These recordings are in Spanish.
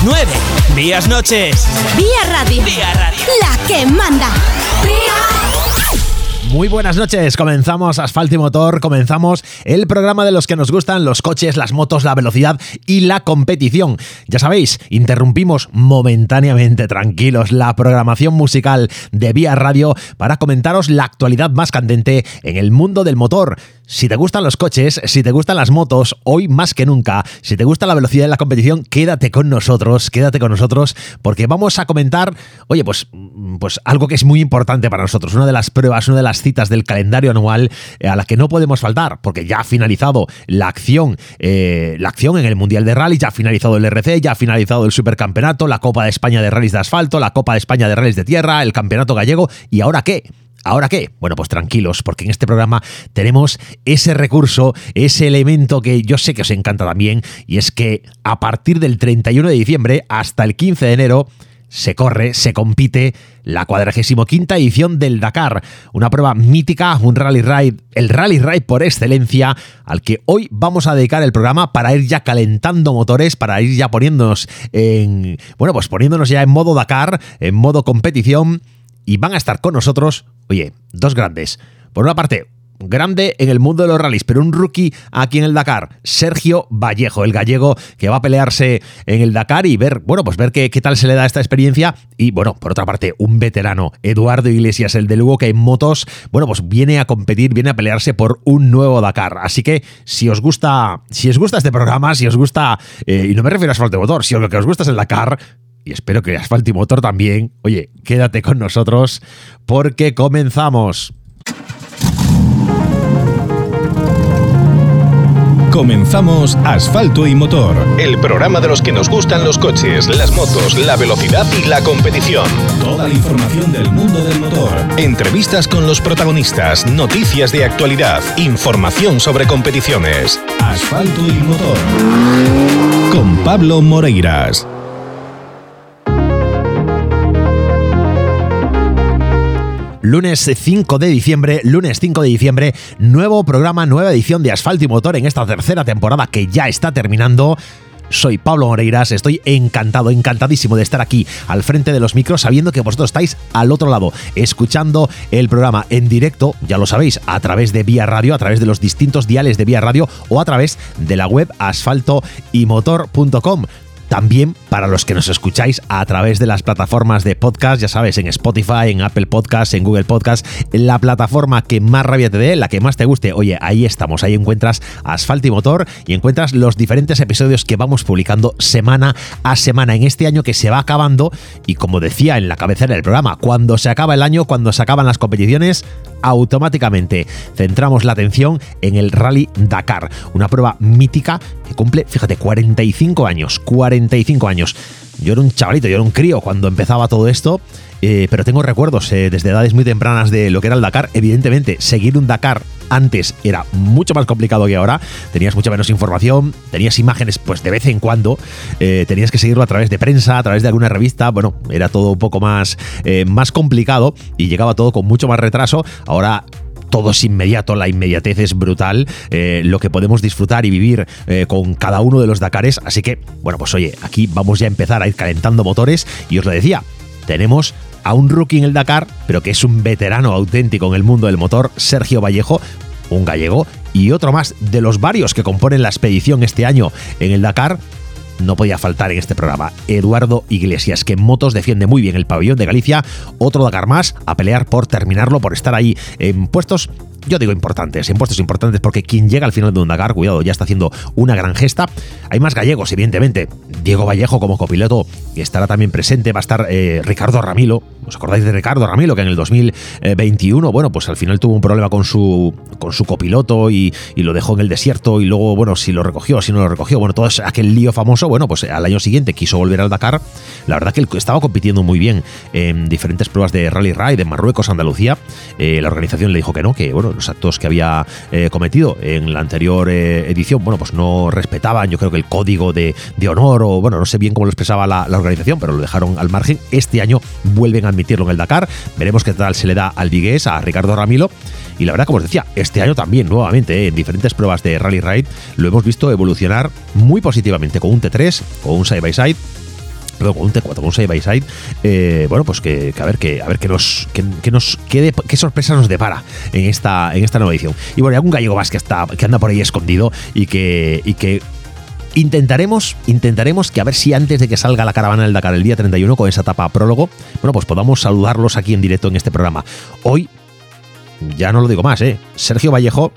9. Días noches. Vía Radio. Vía Radio. La que manda. Muy buenas noches, comenzamos Asfalto y Motor, comenzamos el programa de los que nos gustan los coches, las motos, la velocidad y la competición. Ya sabéis, interrumpimos momentáneamente, tranquilos, la programación musical de Vía Radio para comentaros la actualidad más candente en el mundo del motor. Si te gustan los coches, si te gustan las motos, hoy más que nunca, si te gusta la velocidad de la competición, quédate con nosotros, quédate con nosotros, porque vamos a comentar, oye, pues, pues algo que es muy importante para nosotros, una de las pruebas, una de las citas del calendario anual eh, a la que no podemos faltar, porque ya ha finalizado la acción, eh, la acción en el Mundial de Rally, ya ha finalizado el RC, ya ha finalizado el Supercampeonato, la Copa de España de Rallys de Asfalto, la Copa de España de Rallys de Tierra, el Campeonato Gallego, ¿y ahora qué? ¿Ahora qué? Bueno, pues tranquilos, porque en este programa tenemos ese recurso, ese elemento que yo sé que os encanta también, y es que a partir del 31 de diciembre hasta el 15 de enero se corre, se compite la 45 edición del Dakar, una prueba mítica, un rally ride, el rally ride por excelencia, al que hoy vamos a dedicar el programa para ir ya calentando motores, para ir ya poniéndonos en, bueno, pues poniéndonos ya en modo Dakar, en modo competición y van a estar con nosotros, oye, dos grandes. Por una parte, grande en el mundo de los rallies, pero un rookie aquí en el Dakar, Sergio Vallejo, el gallego que va a pelearse en el Dakar y ver, bueno, pues ver qué, qué tal se le da esta experiencia. Y bueno, por otra parte, un veterano, Eduardo Iglesias, el de Lugo, que en motos, bueno, pues viene a competir, viene a pelearse por un nuevo Dakar. Así que si os gusta, si os gusta este programa, si os gusta, eh, y no me refiero a asfalto de motor, si lo que os gusta es el Dakar, y espero que Asfalto y Motor también. Oye, quédate con nosotros porque comenzamos. Comenzamos Asfalto y Motor, el programa de los que nos gustan los coches, las motos, la velocidad y la competición. Toda la información del mundo del motor. Entrevistas con los protagonistas, noticias de actualidad, información sobre competiciones. Asfalto y Motor. Con Pablo Moreiras. Lunes 5 de diciembre, lunes 5 de diciembre, nuevo programa, nueva edición de Asfalto y Motor en esta tercera temporada que ya está terminando. Soy Pablo Moreiras, estoy encantado, encantadísimo de estar aquí al frente de los micros, sabiendo que vosotros estáis al otro lado, escuchando el programa en directo, ya lo sabéis, a través de Vía Radio, a través de los distintos diales de Vía Radio o a través de la web asfaltoymotor.com. También para los que nos escucháis a través de las plataformas de podcast, ya sabes, en Spotify, en Apple Podcast, en Google Podcast, la plataforma que más rabia te dé, la que más te guste. Oye, ahí estamos, ahí encuentras Asfalto y Motor y encuentras los diferentes episodios que vamos publicando semana a semana en este año que se va acabando y como decía en la cabecera del programa, cuando se acaba el año, cuando se acaban las competiciones, automáticamente centramos la atención en el Rally Dakar, una prueba mítica que cumple, fíjate, 45 años, 45 años. Yo era un chavalito, yo era un crío cuando empezaba todo esto, eh, pero tengo recuerdos eh, desde edades muy tempranas de lo que era el Dakar. Evidentemente, seguir un Dakar antes era mucho más complicado que ahora. Tenías mucha menos información, tenías imágenes, pues de vez en cuando. eh, tenías que seguirlo a través de prensa, a través de alguna revista. Bueno, era todo un poco más, más complicado y llegaba todo con mucho más retraso. Ahora todo es inmediato, la inmediatez es brutal, eh, lo que podemos disfrutar y vivir eh, con cada uno de los Dakares. Así que, bueno, pues oye, aquí vamos ya a empezar a ir calentando motores y os lo decía, tenemos a un rookie en el Dakar, pero que es un veterano auténtico en el mundo del motor, Sergio Vallejo, un gallego, y otro más de los varios que componen la expedición este año en el Dakar, no podía faltar en este programa. Eduardo Iglesias, que en motos defiende muy bien el pabellón de Galicia, otro Dakar más a pelear por terminarlo, por estar ahí en puestos yo digo importantes, en puestos importantes, porque quien llega al final de un Dakar, cuidado, ya está haciendo una gran gesta. Hay más gallegos, evidentemente. Diego Vallejo como copiloto estará también presente. Va a estar eh, Ricardo Ramilo. ¿Os acordáis de Ricardo Ramilo? Que en el 2021, bueno, pues al final tuvo un problema con su, con su copiloto y, y lo dejó en el desierto. Y luego, bueno, si lo recogió, si no lo recogió, bueno, todo aquel lío famoso. Bueno, pues al año siguiente quiso volver al Dakar. La verdad que él estaba compitiendo muy bien en diferentes pruebas de Rally Ride en Marruecos, Andalucía. Eh, la organización le dijo que no, que bueno, los actos que había eh, cometido en la anterior eh, edición, bueno, pues no respetaban, yo creo que el código de, de honor, o bueno, no sé bien cómo lo expresaba la, la, organización, pero lo dejaron al margen. Este año vuelven a admitirlo en el Dakar. Veremos qué tal se le da al Vigués, a Ricardo Ramilo. Y la verdad, como os decía, este año también, nuevamente, eh, en diferentes pruebas de Rally Ride, lo hemos visto evolucionar muy positivamente con un T3, con un side by side con un T4, con un side by side, eh, bueno, pues que, a ver, que, a ver qué nos, que, nos quede, qué sorpresa nos depara en esta, en esta nueva edición. Y bueno, hay algún gallego más que está, que anda por ahí escondido y que, y que Intentaremos, intentaremos que a ver si antes de que salga la caravana del Dakar el día 31 con esa etapa prólogo, bueno, pues podamos saludarlos aquí en directo en este programa. Hoy, ya no lo digo más, ¿eh? Sergio Vallejo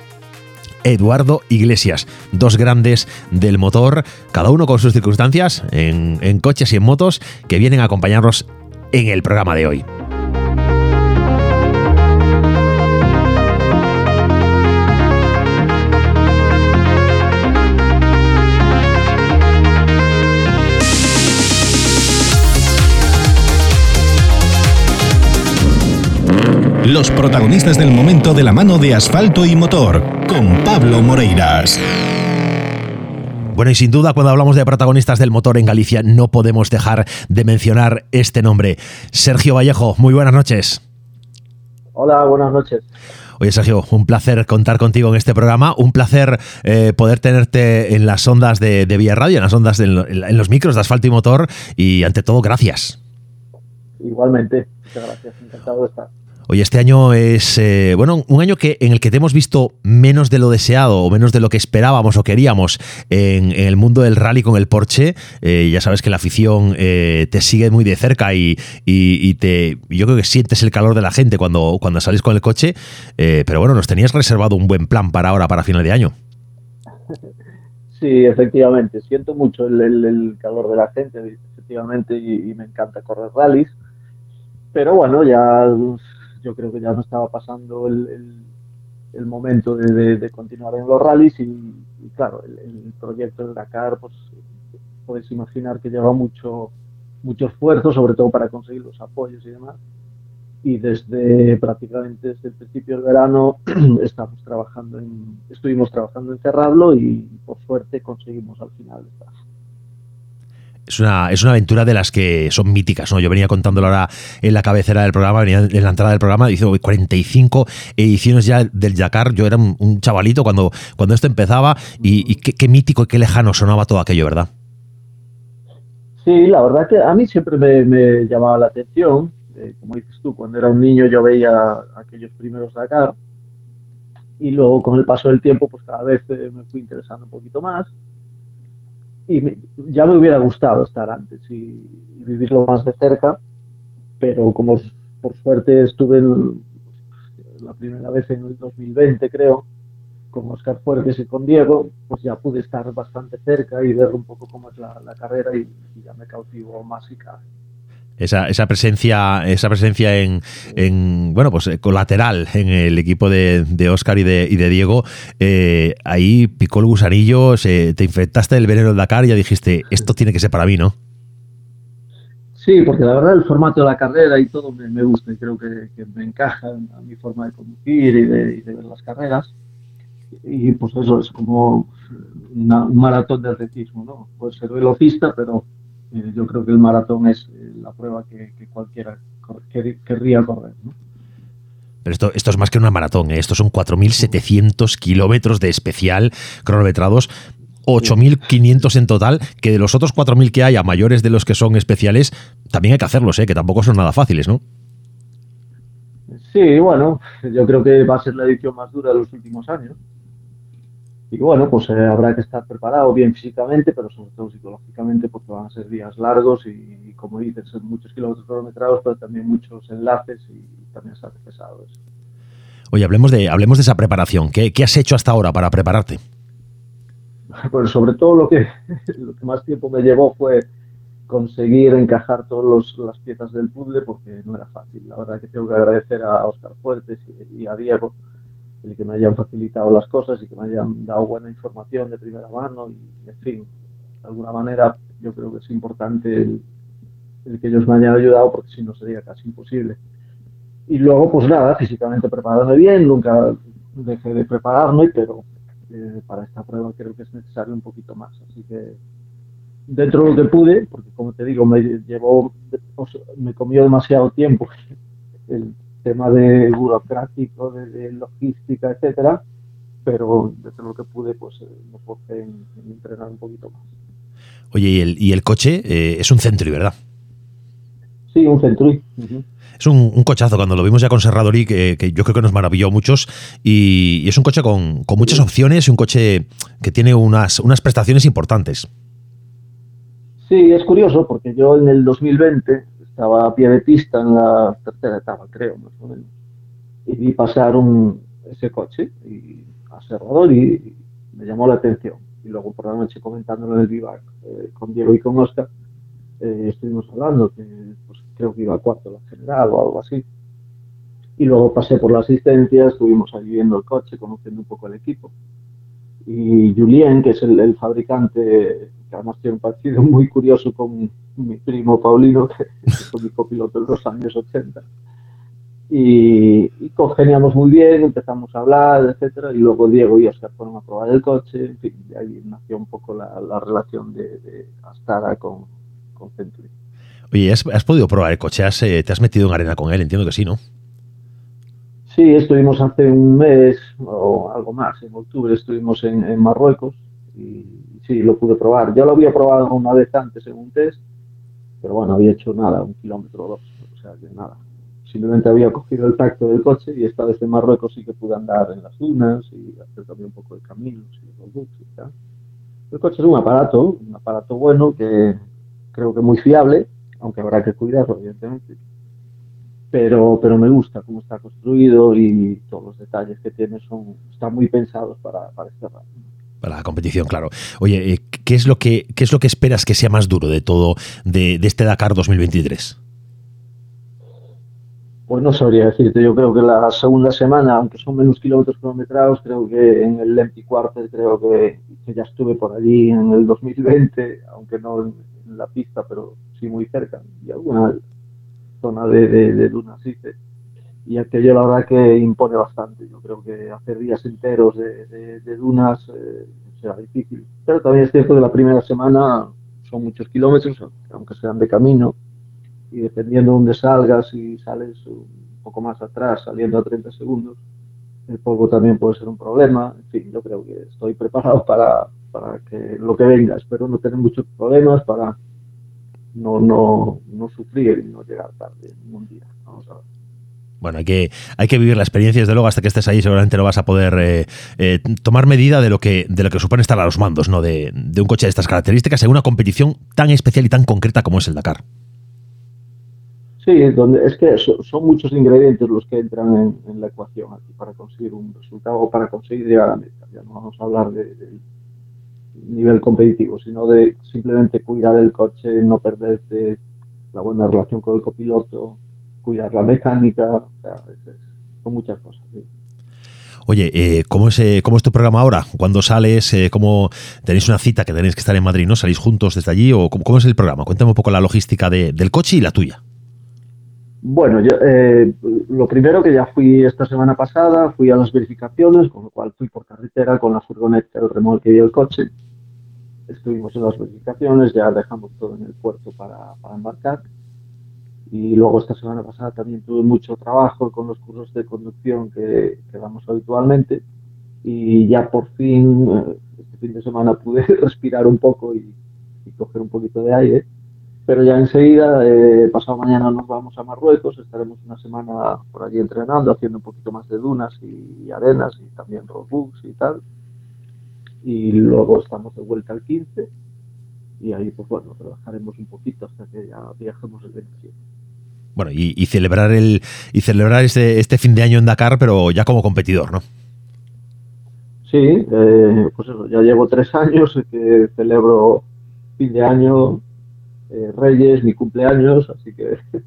Eduardo Iglesias, dos grandes del motor, cada uno con sus circunstancias, en, en coches y en motos, que vienen a acompañarnos en el programa de hoy. Los protagonistas del momento de la mano de asfalto y motor, con Pablo Moreiras. Bueno, y sin duda, cuando hablamos de protagonistas del motor en Galicia, no podemos dejar de mencionar este nombre. Sergio Vallejo, muy buenas noches. Hola, buenas noches. Oye, Sergio, un placer contar contigo en este programa, un placer eh, poder tenerte en las ondas de, Vía Radio, en las ondas, de, en los micros de asfalto y motor, y ante todo, gracias. Igualmente, muchas gracias, encantado de estar. Oye, este año es eh, bueno un año que en el que te hemos visto menos de lo deseado o menos de lo que esperábamos o queríamos en, el mundo del rally con el Porsche. Eh, ya sabes que la afición eh, te sigue muy de cerca y, te yo creo que sientes el calor de la gente cuando, cuando sales con el coche. pero bueno, nos tenías reservado un buen plan para ahora, para final de año. Sí, efectivamente. Siento mucho el, calor de la gente, efectivamente, y me encanta correr rallies. Pero bueno, ya yo creo que ya no estaba pasando el, el, momento de, continuar en los rallies y, claro, el, proyecto del Dakar, pues podéis imaginar que lleva mucho, mucho esfuerzo, sobre todo para conseguir los apoyos y demás. Y desde prácticamente desde el principio del verano estamos trabajando en, estuvimos trabajando en cerrarlo y por suerte conseguimos al final estar es una, es una aventura de las que son míticas, ¿no? Yo venía contándolo ahora en la cabecera del programa, venía en la entrada del programa, dice 45 ediciones ya del Dakar. Yo era un, chavalito cuando, cuando esto empezaba y, qué, mítico y qué lejano sonaba todo aquello, ¿verdad? Sí, la verdad que a mí siempre me, llamaba la atención. Eh, como dices tú, cuando era un niño yo veía aquellos primeros Dakar y luego con el paso del tiempo pues cada vez eh, me fui interesando un poquito más y ya me hubiera gustado estar antes y, vivirlo más de cerca, pero como por suerte estuve la primera vez en el 2020, creo, con Oscar Fuertes y con Diego, pues ya pude estar bastante cerca y ver un poco cómo es la, carrera y, ya me cautivó más y cabe esa, esa presencia, esa presencia en, en, bueno, pues eh, colateral en el equipo de, de Oscar y de, y de Diego, eh, ahí picó el gusanillo, se, te infectaste del veneno del Dakar y ya dijiste, esto tiene que ser para mí, ¿no? Sí, porque la verdad el formato de la carrera y todo me, gusta y creo que, me encaja a mi forma de conducir y de, ver las carreras. Y pues eso es como un maratón de atletismo, ¿no? Puede ser velocista, pero eh, yo creo que el maratón es eh, la prueba que, cualquiera querría correr. Pero esto, esto es más que una maratón, ¿eh? estos son 4.700 kilómetros de especial cronometrados. 8.500 en total, que de los otros 4.000 que hay, a mayores de los que son especiales, también hay que hacerlos, ¿eh? que tampoco son nada fáciles, ¿no? Sí, bueno, yo creo que va a ser la edición más dura de los últimos años. Y bueno, pues eh, habrá que estar preparado bien físicamente, pero sobre todo psicológicamente, porque van a ser días largos y, como dices, son muchos kilómetros cronometrados, pero también muchos enlaces y también se hace pesado eso. Oye, hablemos de, hablemos de esa preparación. ¿Qué, has hecho hasta ahora para prepararte? Pues sobre todo lo que, lo que más tiempo me llevó fue conseguir encajar todas las piezas del puzzle porque no era fácil. La verdad que tengo que agradecer a Oscar Fuertes y a Diego el que me hayan facilitado las cosas y que me hayan dado buena información de primera mano y, en fin, de alguna manera yo creo que es importante el, que ellos me hayan ayudado porque si no sería casi imposible. Y luego, pues nada, físicamente prepararme bien, nunca dejé de prepararme, pero eh, para esta prueba creo que es necesario un poquito más. Así que dentro de lo que pude, porque como te digo, me llevó, me comió demasiado tiempo el tema de burocrático, de, logística, etcétera, pero desde lo que pude, pues eh, me en, entrenar un poquito más. Oye, y el, y el coche eh, es un Century, ¿verdad? Sí, un Century. Es un, cochazo, cuando lo vimos ya con Serradori, que, que, yo creo que nos maravilló a muchos, y, es un coche con, con, muchas opciones y un coche que tiene unas, unas prestaciones importantes. Sí, es curioso, porque yo en el 2020 estaba a pie de pista en la tercera etapa, creo, más o menos, y vi pasar un, ese coche y, a Serradori y me llamó la atención. Y luego por la noche comentándolo en el vivac eh, con Diego y con Oscar, eh, estuvimos hablando que pues, creo que iba a cuarto la general o algo así. Y luego pasé por la asistencia, estuvimos ahí viendo el coche, conociendo un poco el equipo. Y Julien, que es el, fabricante, que además tiene un partido muy curioso con mi primo Paulino, que fue mi copiloto en los años 80. Y, y, congeniamos muy bien, empezamos a hablar, etcétera, y luego Diego y Oscar fueron a probar el coche, en fin, de ahí nació un poco la, la relación de, de Astara con, con Century. Oye, ¿has, ¿has, podido probar el coche? ¿Has, eh, ¿Te has metido en arena con él? Entiendo que sí, ¿no? Sí, estuvimos hace un mes o algo más, en octubre estuvimos en, en Marruecos y sí, lo pude probar. Ya lo había probado una vez antes en un test, pero bueno, había hecho nada, un kilómetro o dos, o sea, que nada. Simplemente había cogido el tacto del coche y esta vez en Marruecos sí que pude andar en las dunas y hacer también un poco de caminos y los bugs y tal. El coche es un aparato, un aparato bueno que creo que muy fiable, aunque habrá que cuidarlo, evidentemente. Pero, pero me gusta cómo está construido y todos los detalles que tiene son, están muy pensados para, para este rato. La competición, claro. Oye, eh, ¿qué es, lo que, ¿qué es lo que esperas que sea más duro de todo de, este Dakar 2023? Pues no sabría decirte, yo creo que la segunda semana, aunque son menos kilómetros kilometrados, creo que en el Empty Quarter, creo que, ya estuve por allí en el 2020, aunque no en, la pista, pero sí muy cerca, y alguna zona de, dunas hice. Y aquello la verdad que impone bastante. Yo creo que hacer días enteros de, de, dunas eh, será difícil. Pero también es cierto que la primera semana son muchos kilómetros, aunque sean de camino, y dependiendo de dónde salgas, si sales un poco más atrás, saliendo a 30 segundos, el polvo también puede ser un problema. En fin, yo creo que estoy preparado para, para que lo que venga. Espero no tener muchos problemas para no, no, no sufrir y no llegar tarde un día. Vamos a ver. Bueno, hay que, hay que vivir la experiencia, desde luego, hasta que estés ahí seguramente no vas a poder eh, eh, tomar medida de lo que de lo que supone estar a los mandos ¿no? de, de un coche de estas características en una competición tan especial y tan concreta como es el Dakar. Sí, donde, es que son, muchos ingredientes los que entran en, en, la ecuación aquí para conseguir un resultado o para conseguir llegar a meta. Ya no vamos a hablar de, de, nivel competitivo, sino de simplemente cuidar el coche, no perderte la buena relación con el copiloto, cuidar la mecánica, o sea, es, es, son muchas cosas. ¿sí? Oye, eh, ¿cómo, es, eh, ¿cómo es tu programa ahora? ¿Cuándo sales? Eh, ¿Cómo tenéis una cita que tenéis que estar en Madrid? ¿No salís juntos desde allí? ¿O cómo, cómo es el programa? Cuéntame un poco la logística de, del coche y la tuya. Bueno, yo, eh, lo primero que ya fui esta semana pasada, fui a las verificaciones, con lo cual fui por carretera con la furgoneta, el remolque y el coche. Estuvimos en las verificaciones, ya dejamos todo en el puerto para, para embarcar. Y luego esta semana pasada también tuve mucho trabajo con los cursos de conducción que, que damos habitualmente. Y ya por fin, eh, este fin de semana pude respirar un poco y, y coger un poquito de aire pero ya enseguida, eh, pasado mañana nos vamos a Marruecos, estaremos una semana por allí entrenando, haciendo un poquito más de dunas y, arenas y también roadbooks y tal. Y luego estamos de vuelta al 15 y ahí pues bueno, trabajaremos un poquito hasta que ya viajemos el 27. Bueno, y, celebrar el y celebrar este, este fin de año en Dakar, pero ya como competidor, ¿no? Sí, eh, pues eso, ya llevo tres años que celebro fin de año eh, Reyes, mi cumpleaños, así que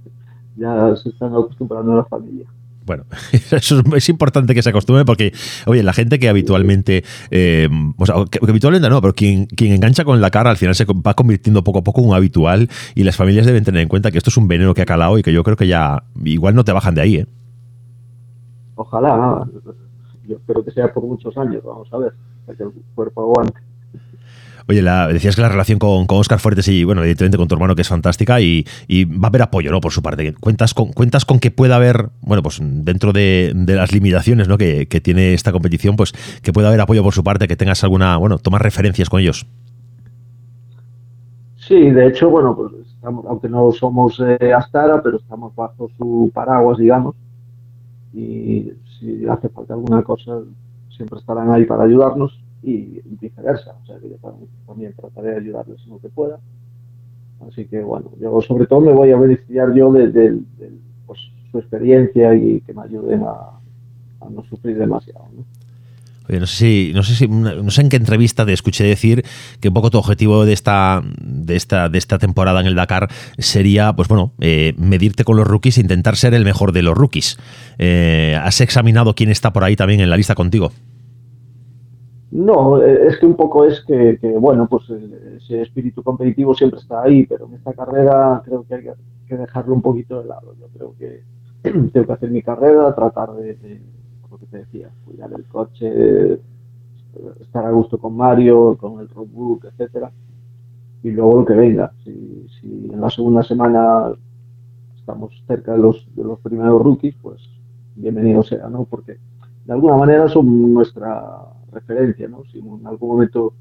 ya se están acostumbrando a la familia. Bueno, eso es, importante que se acostumbre porque, oye, la gente que habitualmente, eh, o sea, que, habitualmente no, pero quien, quien engancha con la cara al final se va convirtiendo poco a poco en un habitual y las familias deben tener en cuenta que esto es un veneno que ha calado y que yo creo que ya igual no te bajan de ahí, ¿eh? Ojalá, yo espero que sea por muchos años, vamos a ver, que el cuerpo aguante. Oye, la, decías que la relación con, con, Oscar Fuertes y, bueno, evidentemente con tu hermano que es fantástica y, y, va a haber apoyo, ¿no? Por su parte. ¿Cuentas con, cuentas con que pueda haber, bueno, pues dentro de, de las limitaciones ¿no? que, que, tiene esta competición, pues que pueda haber apoyo por su parte, que tengas alguna, bueno, tomar referencias con ellos? Sí, de hecho, bueno, pues estamos, aunque no somos eh, Astara, pero estamos bajo su paraguas, digamos, y si hace falta alguna cosa, siempre estarán ahí para ayudarnos y viceversa, o sea que yo también, trataré de ayudarles en lo que pueda. Así que bueno, yo sobre todo me voy a beneficiar yo de, pues, su experiencia y que me ayuden a, a no sufrir demasiado. ¿no? no sé si, no sé si, no sé en qué entrevista te escuché decir que un poco tu objetivo de esta, de esta, de esta temporada en el Dakar sería, pues bueno, eh, medirte con los rookies e intentar ser el mejor de los rookies. Eh, ¿Has examinado quién está por ahí también en la lista contigo? No, eh, es que un poco es que, bueno, pues ese espíritu competitivo siempre está ahí, pero en esta carrera creo que hay que dejarlo un poquito de lado. Yo creo que tengo que hacer mi carrera, tratar de lo que te decía, cuidar el coche, estar a gusto con Mario, con el roadbook, etcétera, y luego lo que venga. Si, si, en la segunda semana estamos cerca de los, de los primeros rookies, pues bienvenido sea, ¿no? Porque de alguna manera son nuestra referencia, ¿no? Si en algún momento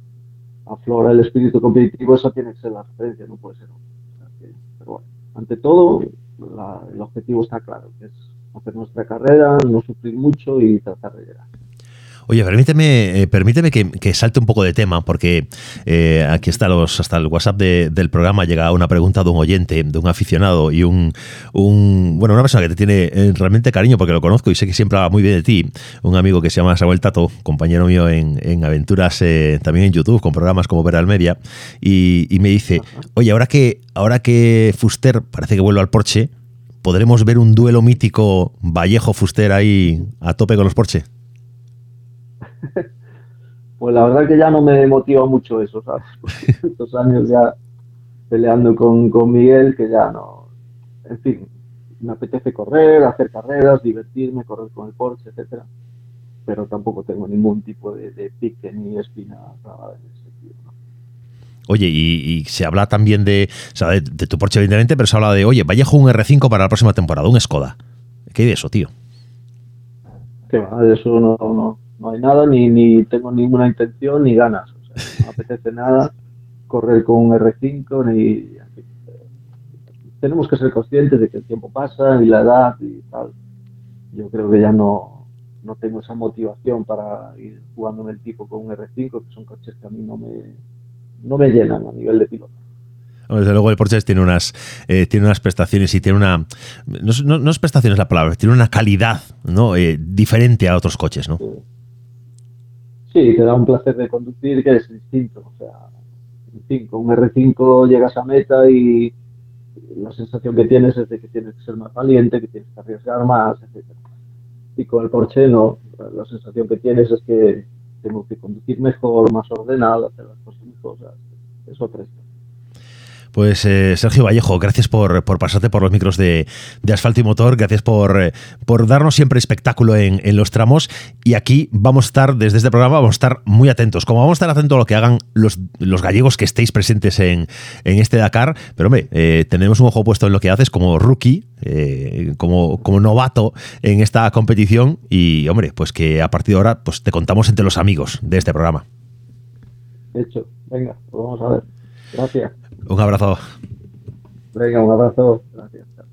aflora el espíritu competitivo, esa tiene que ser la referencia, no puede ser. pero bueno, ante todo, el objetivo está claro, que es hacer nuestra carrera, no sufrir mucho y tratar de llegar. Oye, permíteme, eh, permíteme que, salte un poco de tema, porque eh, aquí está los, hasta el WhatsApp del programa llega una pregunta de un oyente, de un aficionado y un, bueno, una persona que te tiene eh, realmente cariño porque lo conozco y sé que siempre habla muy bien de ti, un amigo que se llama Samuel Tato, compañero mío en, aventuras también en YouTube, con programas como Ver al Media, y, y me dice, oye, ahora que, ahora que Fuster parece que vuelve al Porsche, ¿podremos ver un duelo mítico Vallejo-Fuster ahí a tope con los Porsche? Pues la verdad que ya no me motiva mucho eso, ¿sabes? estos años ya peleando con, con Miguel, que ya no. En fin, me apetece correr, hacer carreras, divertirme, correr con el Porsche, etcétera. Pero tampoco tengo ningún tipo de, pique ni espina nada en ese sentido. Oye, y, se habla también de, o sea, de, tu Porsche, evidentemente, pero se habla de, oye, Vallejo un R5 para la próxima temporada, un Skoda. ¿Qué hay de eso, tío? Que va, de eso no, no, no, hay nada, ni, ni tengo ninguna intención ni ganas. O sea, no apetece nada correr con un R5, ni. Tenemos que ser conscientes de que el tiempo pasa y la edad y tal. Yo creo que ya no, no tengo esa motivación para ir jugando en el tipo con un R5, que son coches que a mí no me, no me llenan a nivel de piloto. Desde luego el Porsche tiene unas, eh, tiene unas prestaciones y tiene una... No, no, es prestaciones la palabra, tiene una calidad ¿no? Eh, diferente a otros coches, ¿no? Sí. Te da un placer de conducir que es distinto. O sea, con un R5 llegas a meta y la sensación que tienes es de que tienes que ser más valiente, que tienes que arriesgar más, etc. Y con el Porsche no, la sensación que tienes es que tengo que conducir mejor, más ordenado, hacer las cosas mejor. es otra historia. Pues eh, Sergio Vallejo, gracias por, pasarte por los micros de, asfalto y motor, gracias por, eh, por darnos siempre espectáculo en, los tramos y aquí vamos a estar, desde este programa, vamos a estar muy atentos, como vamos a estar atentos a lo que hagan los, los gallegos que estéis presentes en, este Dakar, pero hombre, eh, tenemos un ojo puesto en lo que haces como rookie, como, como novato en esta competición y hombre, pues que a partir de ahora pues te contamos entre los amigos de este programa. Hecho, venga, pues vamos a ver. Gracias. Un abrazo. Venga, un abrazo. Gracias. Chao,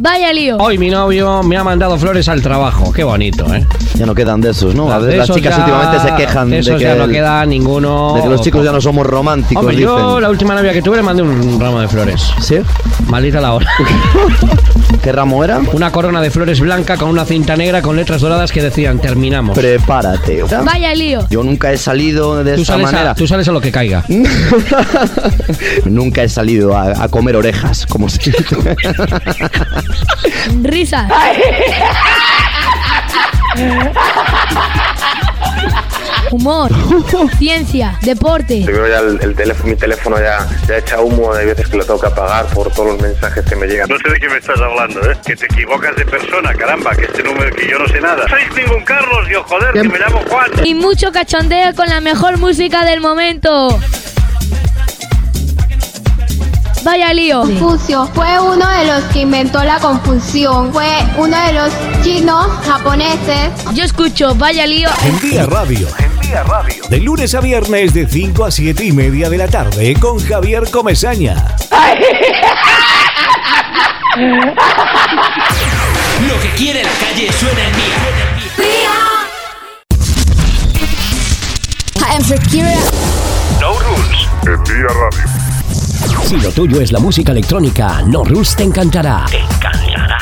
Vaya lío. Hoy mi novio me ha mandado flores al trabajo. Qué bonito, ¿eh? Ya no quedan de esos, ¿no? A ver, las chicas últimamente se quejan de, que ya no queda ninguno. De que los chicos ya no somos románticos. Hombre, yo la última novia que tuve le mandé un ramo de flores. ¿Sí? Maldita la hora. ¿Qué ramo era? Una corona de flores blanca con una cinta negra con letras doradas que decían terminamos. Prepárate. Vaya lío. Yo nunca he salido de esa manera. tú sales a lo que caiga. nunca he salido a, comer orejas, como se Risa. humor, ciencia, deporte. Yo creo ya el, teléfono, mi teléfono ya, ya echa humo, hay veces que lo tengo que apagar por todos los mensajes que me llegan. No sé de qué me estás hablando, ¿eh? Que te equivocas de persona, caramba, que este número que yo no sé nada. Soy ningún Carlos, yo joder, que me llamo Juan. Y mucho cachondeo con la mejor música del momento. Vaya lío. Confucio fue uno de los que inventó la confusión. Fue uno de los chinos japoneses. Yo escucho Vaya lío. En Día Radio. En Día Radio. De lunes a viernes de 5 a 7 y media de la tarde con Javier Comesaña. Lo que quiere la calle suena en Día. I am Shakira. No Rules. En Día Radio. Si lo tuyo es la música electrónica, No Rules te encantará. Te encantará.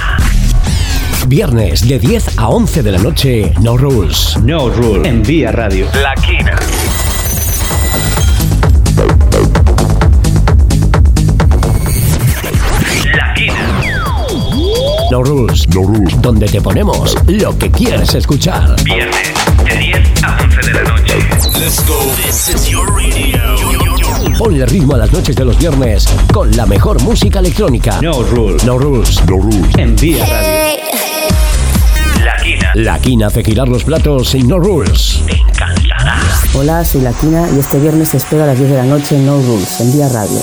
Viernes de 10 a 11 de la noche, No Rules. No Rules. En Vía Radio. La Quina. La Quina. No Rules. No Rules. Donde te ponemos lo que quieres escuchar. Viernes de 10 a 11 de la noche. Let's go. This is your radio. Ponle ritmo a las noches de los viernes con la mejor música electrónica. No rules. No rules. No rules. En Vía Radio. La Quina. La Quina hace girar los platos sin No Rules. Te encantará. Hola, soy La Quina y este viernes te espero a las 10 de la noche en No Rules, en Vía Radio.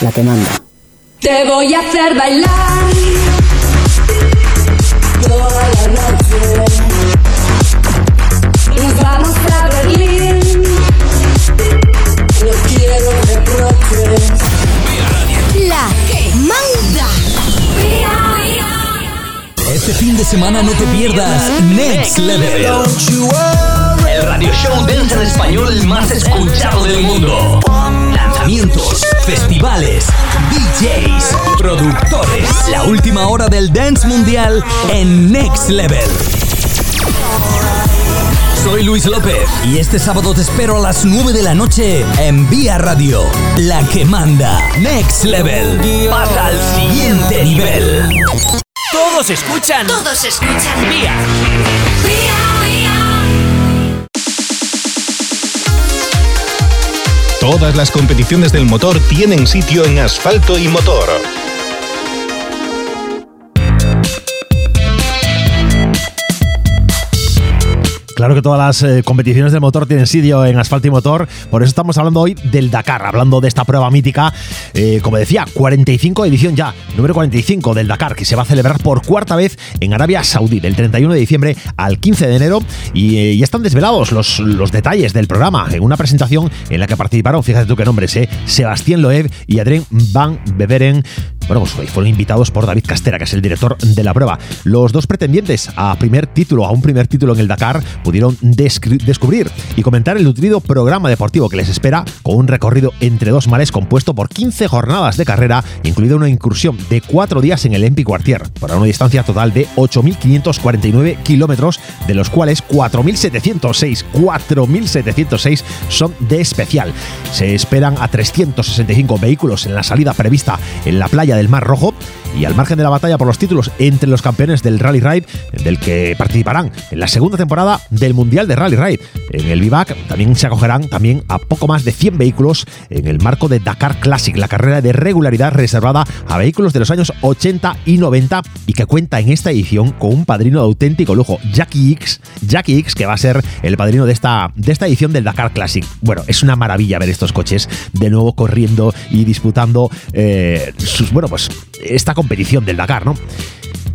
La que manda. Te voy a hacer bailar. Toda la noche. Nos vamos a reír. Este fin de semana no te pierdas Next Level. El radio show dance en español más escuchado del mundo. Lanzamientos, festivales, DJs, productores. La última hora del dance mundial en Next Level. Soy Luis López y este sábado te espero a las 9 de la noche en Vía Radio, la que manda Next Level. Pasa al siguiente nivel. Todos escuchan. Todos escuchan. Vía. Todas las competiciones del motor tienen sitio en asfalto y motor. Claro que todas las eh, competiciones del motor tienen sitio en asfalto y motor, por eso estamos hablando hoy del Dakar, hablando de esta prueba mítica, eh, como decía, 45 edición ya, número 45 del Dakar, que se va a celebrar por cuarta vez en Arabia Saudí, del 31 de diciembre al 15 de enero, y eh, ya están desvelados los, los detalles del programa en una presentación en la que participaron, fíjate tú qué nombres, Sebastián Loeb y Adrien Van Beveren. Bueno, pues fueron invitados por David Castera, que es el director de la prueba. Los dos pretendientes a primer título, a un primer título en el Dakar, pudieron descubrir y comentar el nutrido programa deportivo que les espera con un recorrido entre dos mares compuesto por 15 jornadas de carrera, incluida una incursión de cuatro días en el Empi Quartier, para una distancia total de 8.549 kilómetros, de los cuales 4.706, 4.706 son de especial. Se esperan a 365 vehículos en la salida prevista en la playa del Mar Rojo y al margen de la batalla por los títulos entre los campeones del Rally Ride, del que participarán en la segunda temporada del Mundial de Rally Ride. En el Vivac también se acogerán también a poco más de 100 vehículos en el marco de Dakar Classic, la carrera de regularidad reservada a vehículos de los años 80 y 90 y que cuenta en esta edición con un padrino de auténtico lujo, Jackie X, Jackie X que va a ser el padrino de esta, de esta edición del Dakar Classic. Bueno, es una maravilla ver estos coches de nuevo corriendo y disputando eh, sus, bueno, pues esta competición del Dakar, ¿no?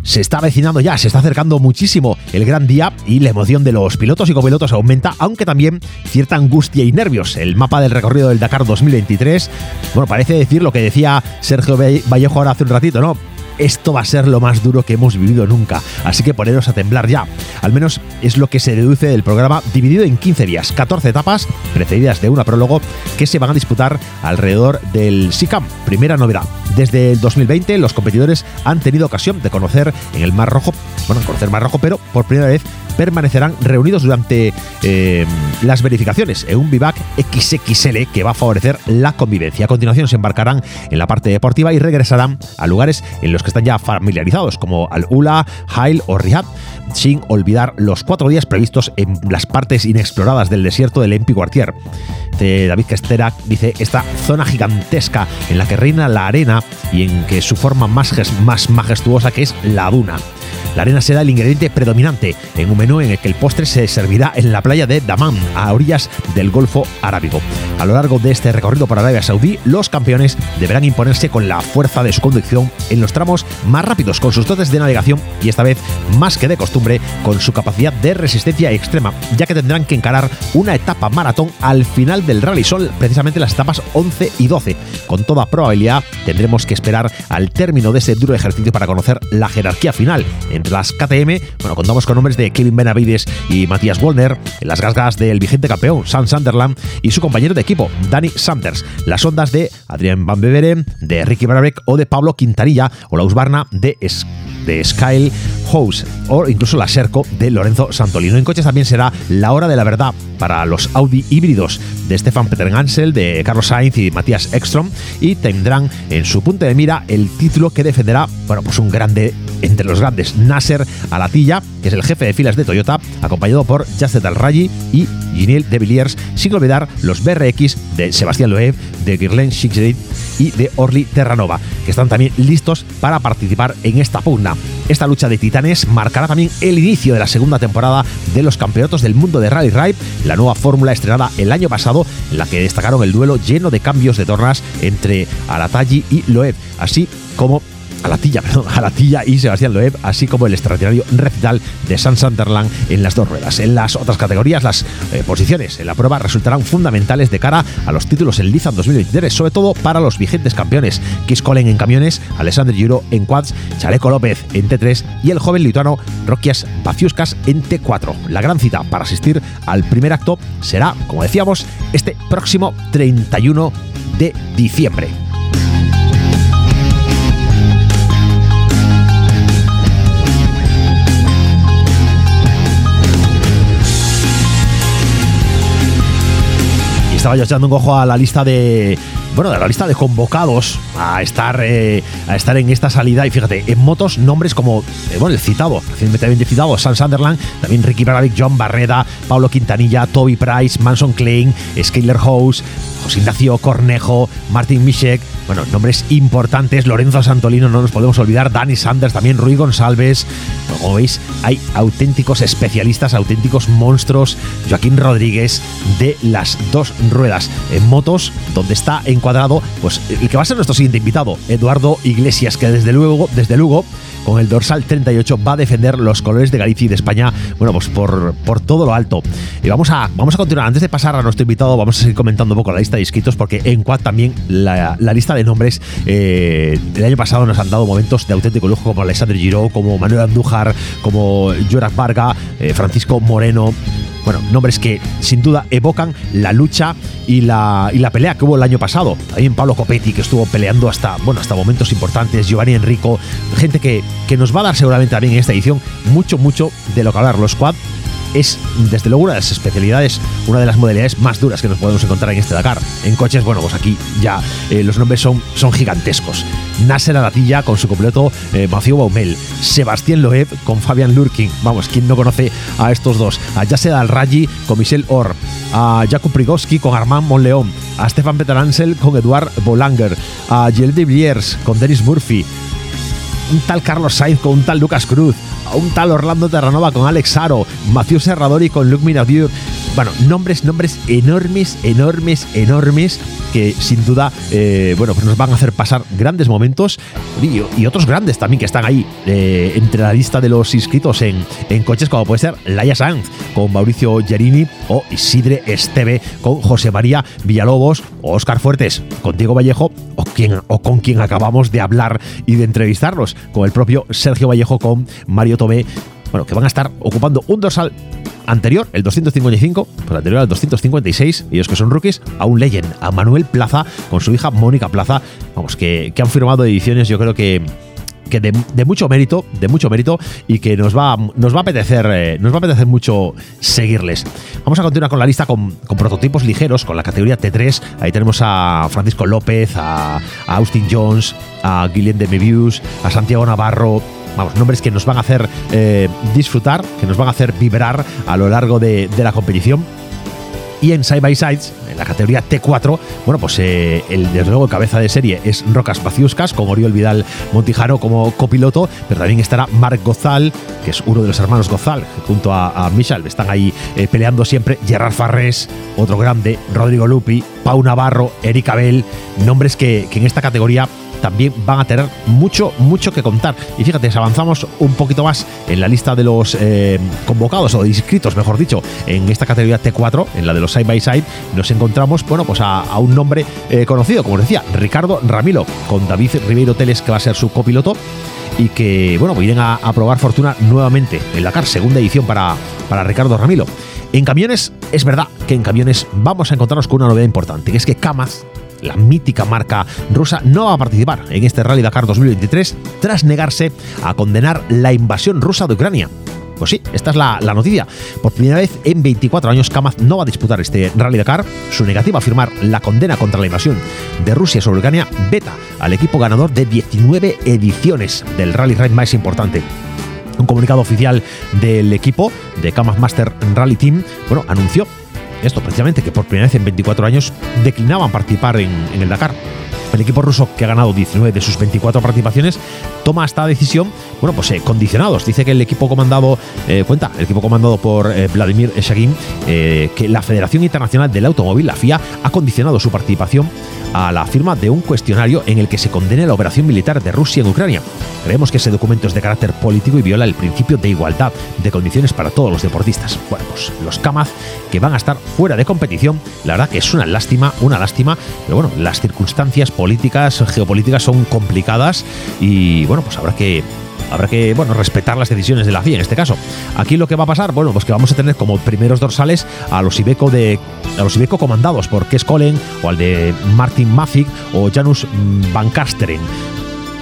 Se está avecinando ya, se está acercando muchísimo el gran día y la emoción de los pilotos y copilotos aumenta, aunque también cierta angustia y nervios. El mapa del recorrido del Dakar 2023, bueno, parece decir lo que decía Sergio Vallejo ahora hace un ratito, ¿no? Esto va a ser lo más duro que hemos vivido nunca, así que poneros a temblar ya. Al menos es lo que se deduce del programa dividido en 15 días, 14 etapas, precedidas de una prólogo, que se van a disputar alrededor del SICAM. Primera novedad. Desde el 2020 los competidores han tenido ocasión de conocer en el Mar Rojo, bueno, conocer Mar Rojo, pero por primera vez permanecerán reunidos durante eh, las verificaciones en un vivac XXL que va a favorecer la convivencia. A continuación se embarcarán en la parte deportiva y regresarán a lugares en los que están ya familiarizados, como Al-Ula, Hail o Riyadh. sin olvidar los cuatro días previstos en las partes inexploradas del desierto del Empi Quartier. David Kestera dice esta zona gigantesca en la que reina la arena y en que su forma más, más majestuosa que es la duna. La arena será el ingrediente predominante en un menú en el que el postre se servirá en la playa de Daman, a orillas del Golfo Arábigo. A lo largo de este recorrido por Arabia Saudí, los campeones deberán imponerse con la fuerza de su conducción en los tramos más rápidos, con sus dotes de navegación y esta vez, más que de costumbre, con su capacidad de resistencia extrema, ya que tendrán que encarar una etapa maratón al final del rally. Son precisamente las etapas 11 y 12. Con toda probabilidad, tendremos que esperar al término de ese duro ejercicio para conocer la jerarquía final las KTM, bueno, contamos con nombres de Kevin Benavides y Matías Wallner, en las gasgas del vigente campeón Sam Sunderland y su compañero de equipo, Danny Sanders, las ondas de Adrián Van Beveren, de Ricky Barabek o de Pablo Quintanilla o la Usbarna de, de Skyle House o incluso la Serco de Lorenzo Santolino. En coches también será la hora de la verdad para los Audi híbridos de Stefan Peter Gansel, de Carlos Sainz y Matías Ekstrom y tendrán en su punto de mira el título que defenderá, bueno, pues un grande entre los grandes, Nasser Alatilla, que es el jefe de filas de Toyota, acompañado por Jacet Al-Rayi y Giniel de Villiers, sin olvidar los BRX de Sebastián Loeb, de Guirlain Schickserit y de Orly Terranova, que están también listos para participar en esta pugna. Esta lucha de titanes marcará también el inicio de la segunda temporada de los campeonatos del mundo de Rally Ride, la nueva fórmula estrenada el año pasado, en la que destacaron el duelo lleno de cambios de tornas entre Alatagi y Loeb, así como a la tilla, perdón, y Sebastián Loeb, así como el extraordinario recital de San Sunderland en las dos ruedas. En las otras categorías, las eh, posiciones en la prueba resultarán fundamentales de cara a los títulos en Liza 2023, sobre todo para los vigentes campeones, Kiss Colen en camiones, Alexander Giro en quads, Chaleco López en T3 y el joven lituano Roquias Baciuskas en T4. La gran cita para asistir al primer acto será, como decíamos, este próximo 31 de diciembre. Estaba yo echando un ojo a la lista de. Bueno, de la lista de convocados a estar, eh, a estar en esta salida. Y fíjate, en motos, nombres como, eh, bueno, el citado, recientemente citado, Sam Sunderland, también Ricky Baravic, John Barreda, Pablo Quintanilla, Toby Price, Manson Klein, Skyler House, José Ignacio Cornejo, Martin Mischek, bueno, nombres importantes, Lorenzo Santolino, no nos podemos olvidar, Danny Sanders, también Rui González. Como veis, hay auténticos especialistas, auténticos monstruos. Joaquín Rodríguez de las dos ruedas en motos, donde está encuadrado, pues el que va a ser nuestro siguiente invitado, Eduardo Iglesias, que desde luego, desde luego, con el dorsal 38 va a defender los colores de Galicia y de España, bueno, pues por, por todo lo alto. Y vamos a, vamos a continuar, antes de pasar a nuestro invitado, vamos a seguir comentando un poco la lista de inscritos, porque en Quad también la, lista de nombres eh, del año pasado nos han dado momentos de auténtico lujo, como Alexander Giró, como Manuel Andújar, como Joras Varga, eh, Francisco Moreno, bueno, nombres que sin duda evocan la lucha y la, y la pelea que hubo el año pasado. También Pablo Copetti, que estuvo peleando hasta, bueno, hasta momentos importantes, Giovanni Enrico, gente que, que nos va a dar seguramente también en esta edición mucho, mucho de lo que hablar. Los quad es desde luego una de las especialidades, una de las modalidades más duras que nos podemos encontrar en este Dakar. En coches, bueno, pues aquí ya eh, los nombres son, son gigantescos. Nasser Alatilla con su completo eh, Baumel, Sebastián Loeb con Fabian Lurking, vamos, ¿quién no conoce a estos dos? A Yasser Al-Raji con Michel Orr, a Jakub Prigowski con Armand Monleón, a Stefan Peter Ansel con Eduard Bolanger, a Gilles de Villiers con Dennis Murphy, un tal Carlos Sainz con un tal Lucas Cruz, a un tal Orlando Terranova con Alex Aro, Mathieu Serradori con Luc Minadieu. Bueno, nombres, nombres enormes, enormes, enormes que sin duda, eh, bueno, pues nos van a hacer pasar grandes momentos y, otros grandes también que están ahí eh, entre la lista de los inscritos en, en coches, como puede ser Laia Sanz con Mauricio Gerini o Isidre Esteve con José María Villalobos o Oscar Fuertes. Con Diego Vallejo o, con quien acabamos de hablar y de entrevistarlos, con el propio Sergio Vallejo con Mario Tomé, bueno, que van a estar ocupando un dorsal anterior, el 255, pues anterior al 256, ellos que son rookies, a un legend, a Manuel Plaza, con su hija Mónica Plaza, vamos, que, que han firmado ediciones, yo creo que que de, mucho mérito, de mucho mérito y que nos va, nos va a apetecer, eh, nos va a apetecer mucho seguirles. Vamos a continuar con la lista con, prototipos ligeros, con la categoría T3. Ahí tenemos a Francisco López, a, Austin Jones, a Guillén de Mebius, a Santiago Navarro, vamos, nombres que nos van a hacer eh, disfrutar, que nos van a hacer vibrar a lo largo de, la competición. Y en Side by Sides, en la categoría T4, bueno, pues eh, el, desde luego cabeza de serie es Rocas Paciuscas, con Oriol Vidal Montijano como copiloto, pero también estará Marc Gozal, que es uno de los hermanos Gozal, junto a, a Michal, están ahí eh, peleando siempre, Gerard Farrés, otro grande, Rodrigo Lupi, Pau Navarro, Eric Abel, nombres que, en esta categoría también van a tener mucho, mucho que contar. Y fíjate, si avanzamos un poquito más en la lista de los eh, convocados o inscritos, mejor dicho, en esta categoría T4, en la de los side by side, nos encontramos, bueno, pues a, a un nombre eh, conocido, como os decía, Ricardo Ramilo, con David Ribeiro Teles, que va a ser su copiloto y que, bueno, vienen a, a, probar fortuna nuevamente en la CAR, segunda edición para, para Ricardo Ramilo. En camiones, es verdad que en camiones vamos a encontrarnos con una novedad importante, que es que Kamaz la mítica marca rusa, no va a participar en este Rally Dakar 2023 tras negarse a condenar la invasión rusa de Ucrania. Pues sí, esta es la, noticia. Por primera vez en 24 años, Kamaz no va a disputar este Rally Dakar. Su negativa a firmar la condena contra la invasión de Rusia sobre Ucrania veta al equipo ganador de 19 ediciones del Rally Ride más importante. Un comunicado oficial del equipo de Kamaz Master Rally Team, bueno, anunció esto precisamente, que por primera vez en 24 años declinaban participar en, el Dakar. El equipo ruso, que ha ganado 19 de sus 24 participaciones, toma esta decisión, bueno, pues eh, condicionados. Dice que el equipo comandado, eh, cuenta, el equipo comandado por eh, Vladimir Shagin, que la Federación Internacional del Automóvil, la FIA, ha condicionado su participación a la firma de un cuestionario en el que se condene la operación militar de Rusia en Ucrania. Creemos que ese documento es de carácter político y viola el principio de igualdad de condiciones para todos los deportistas. Bueno, pues los Kamaz que van a estar fuera de competición, la verdad que es una lástima, una lástima, pero bueno, las circunstancias geopolíticas son complicadas y bueno, pues habrá que habrá que bueno, respetar las decisiones de la FIA en este caso. Aquí lo que va a pasar, bueno, pues que vamos a tener como primeros dorsales a los Ibeco de a los Ibeco comandados por Kes Collen o al de Martin Mafic o Janus Van Kasteren.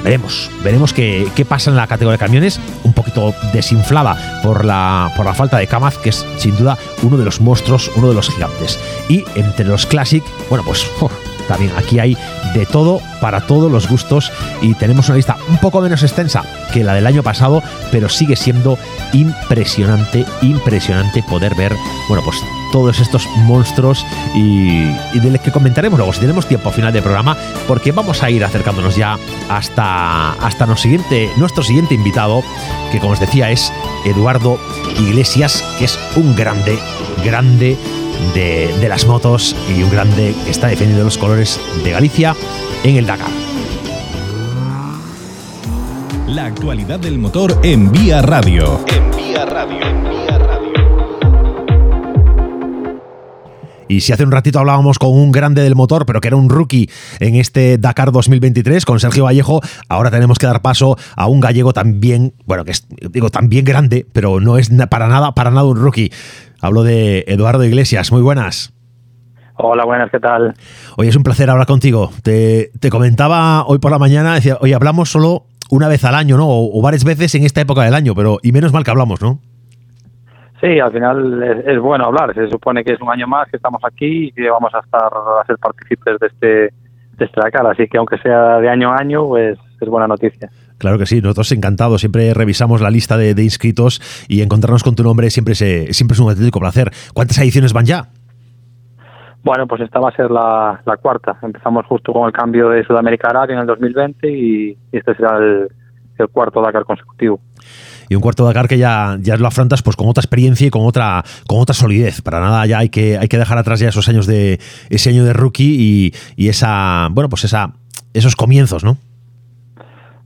Veremos, veremos qué, qué, pasa en la categoría de camiones, un poquito desinflada por la, por la falta de Kamaz, que es sin duda uno de los monstruos, uno de los gigantes. Y entre los Classic, bueno, pues también aquí hay de todo para todos los gustos y tenemos una lista un poco menos extensa que la del año pasado, pero sigue siendo impresionante, impresionante poder ver, bueno, pues todos estos monstruos y, de los que comentaremos luego si tenemos tiempo a final del programa, porque vamos a ir acercándonos ya hasta, hasta nuestro siguiente invitado, que como os decía es Eduardo Iglesias, que es un grande, grande de, de, las motos y un grande que está defendiendo los colores de Galicia en el Dakar. La actualidad del motor en Vía Radio. En Vía Radio. En Vía Radio. Y si hace un ratito hablábamos con un grande del motor, pero que era un rookie en este Dakar 2023, con Sergio Vallejo, ahora tenemos que dar paso a un gallego también, bueno, que es, digo, también grande, pero no es para nada, para nada un rookie. Hablo de Eduardo Iglesias. Muy buenas. Hola, buenas, ¿qué tal? Oye, es un placer hablar contigo. Te, te comentaba hoy por la mañana, decía, oye, hablamos solo una vez al año, ¿no? O, o, varias veces en esta época del año, pero y menos mal que hablamos, ¿no? Sí, al final es, es, bueno hablar. Se supone que es un año más que estamos aquí y que vamos a estar a ser partícipes de este de este Dakar. Así que aunque sea de año a año, pues es buena noticia. Claro que sí, nosotros encantados. Siempre revisamos la lista de, de inscritos y encontrarnos con tu nombre siempre, se, siempre es un auténtico placer. ¿Cuántas ediciones van ya? Bueno, pues esta va a ser la, la, cuarta. Empezamos justo con el cambio de Sudamérica a Arabia en el 2020 y, y este será el, el, cuarto Dakar consecutivo. Y un cuarto Dakar que ya, ya lo afrontas pues con otra experiencia y con otra, con otra solidez. Para nada ya hay que, hay que dejar atrás ya esos años de ese año de rookie y, y esa, bueno, pues esa, esos comienzos, ¿no?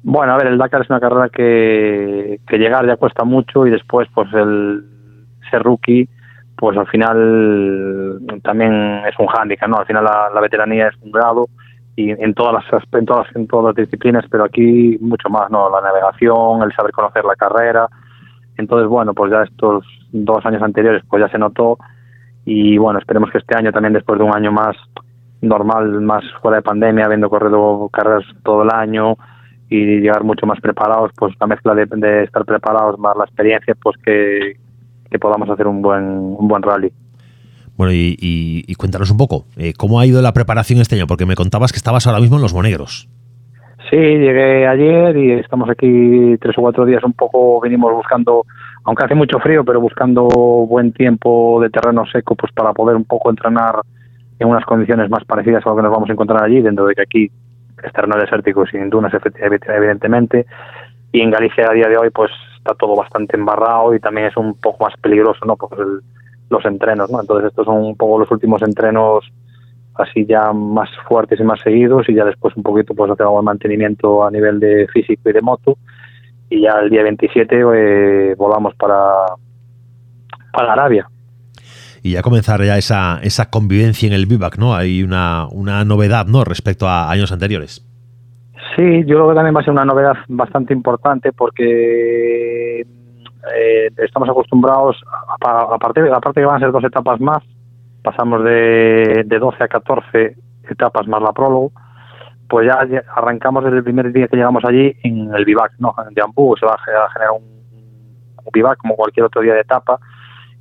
Bueno, a ver, el Dakar es una carrera que, llegar ya cuesta mucho y después pues el ser rookie pues al final también es un hándicap, ¿no? Al final la, la, veteranía es un grado y en todas las en todas en todas las disciplinas, pero aquí mucho más, ¿no? La navegación, el saber conocer la carrera. Entonces, bueno, pues ya estos dos años anteriores pues ya se notó y bueno, esperemos que este año también después de un año más normal, más fuera de pandemia, habiendo corrido carreras todo el año y llegar mucho más preparados, pues la mezcla de, de estar preparados más la experiencia, pues que, que podamos hacer un buen, un buen rally. Bueno, y, y, y cuéntanos un poco, eh, ¿cómo ha ido la preparación este año? Porque me contabas que estabas ahora mismo en Los Monegros. Sí, llegué ayer y estamos aquí tres o cuatro días un poco, venimos buscando, aunque hace mucho frío, pero buscando buen tiempo de terreno seco pues para poder un poco entrenar en unas condiciones más parecidas a lo que nos vamos a encontrar allí, dentro de que aquí es terreno desértico sin dunas evidentemente, y en Galicia a día de hoy pues está todo bastante embarrado y también es un poco más peligroso, ¿no? Por los entrenos, ¿no? Entonces estos son un poco los últimos entrenos así ya más fuertes y más seguidos y ya después un poquito pues hacemos el mantenimiento a nivel de físico y de moto y ya el día 27 eh, volamos para para Arabia y ya comenzar ya esa, esa convivencia en el vivac, ¿no? Hay una, una novedad, ¿no? Respecto a años anteriores. Sí, yo creo que también va a ser una novedad bastante importante porque eh, estamos acostumbrados, aparte, aparte que van a ser dos etapas más, pasamos de, de 12 a 14 etapas más la prólogo, pues ya arrancamos desde el primer día que llegamos allí en el vivac, ¿no? En Diambú se va a generar un, un vivac como cualquier otro día de etapa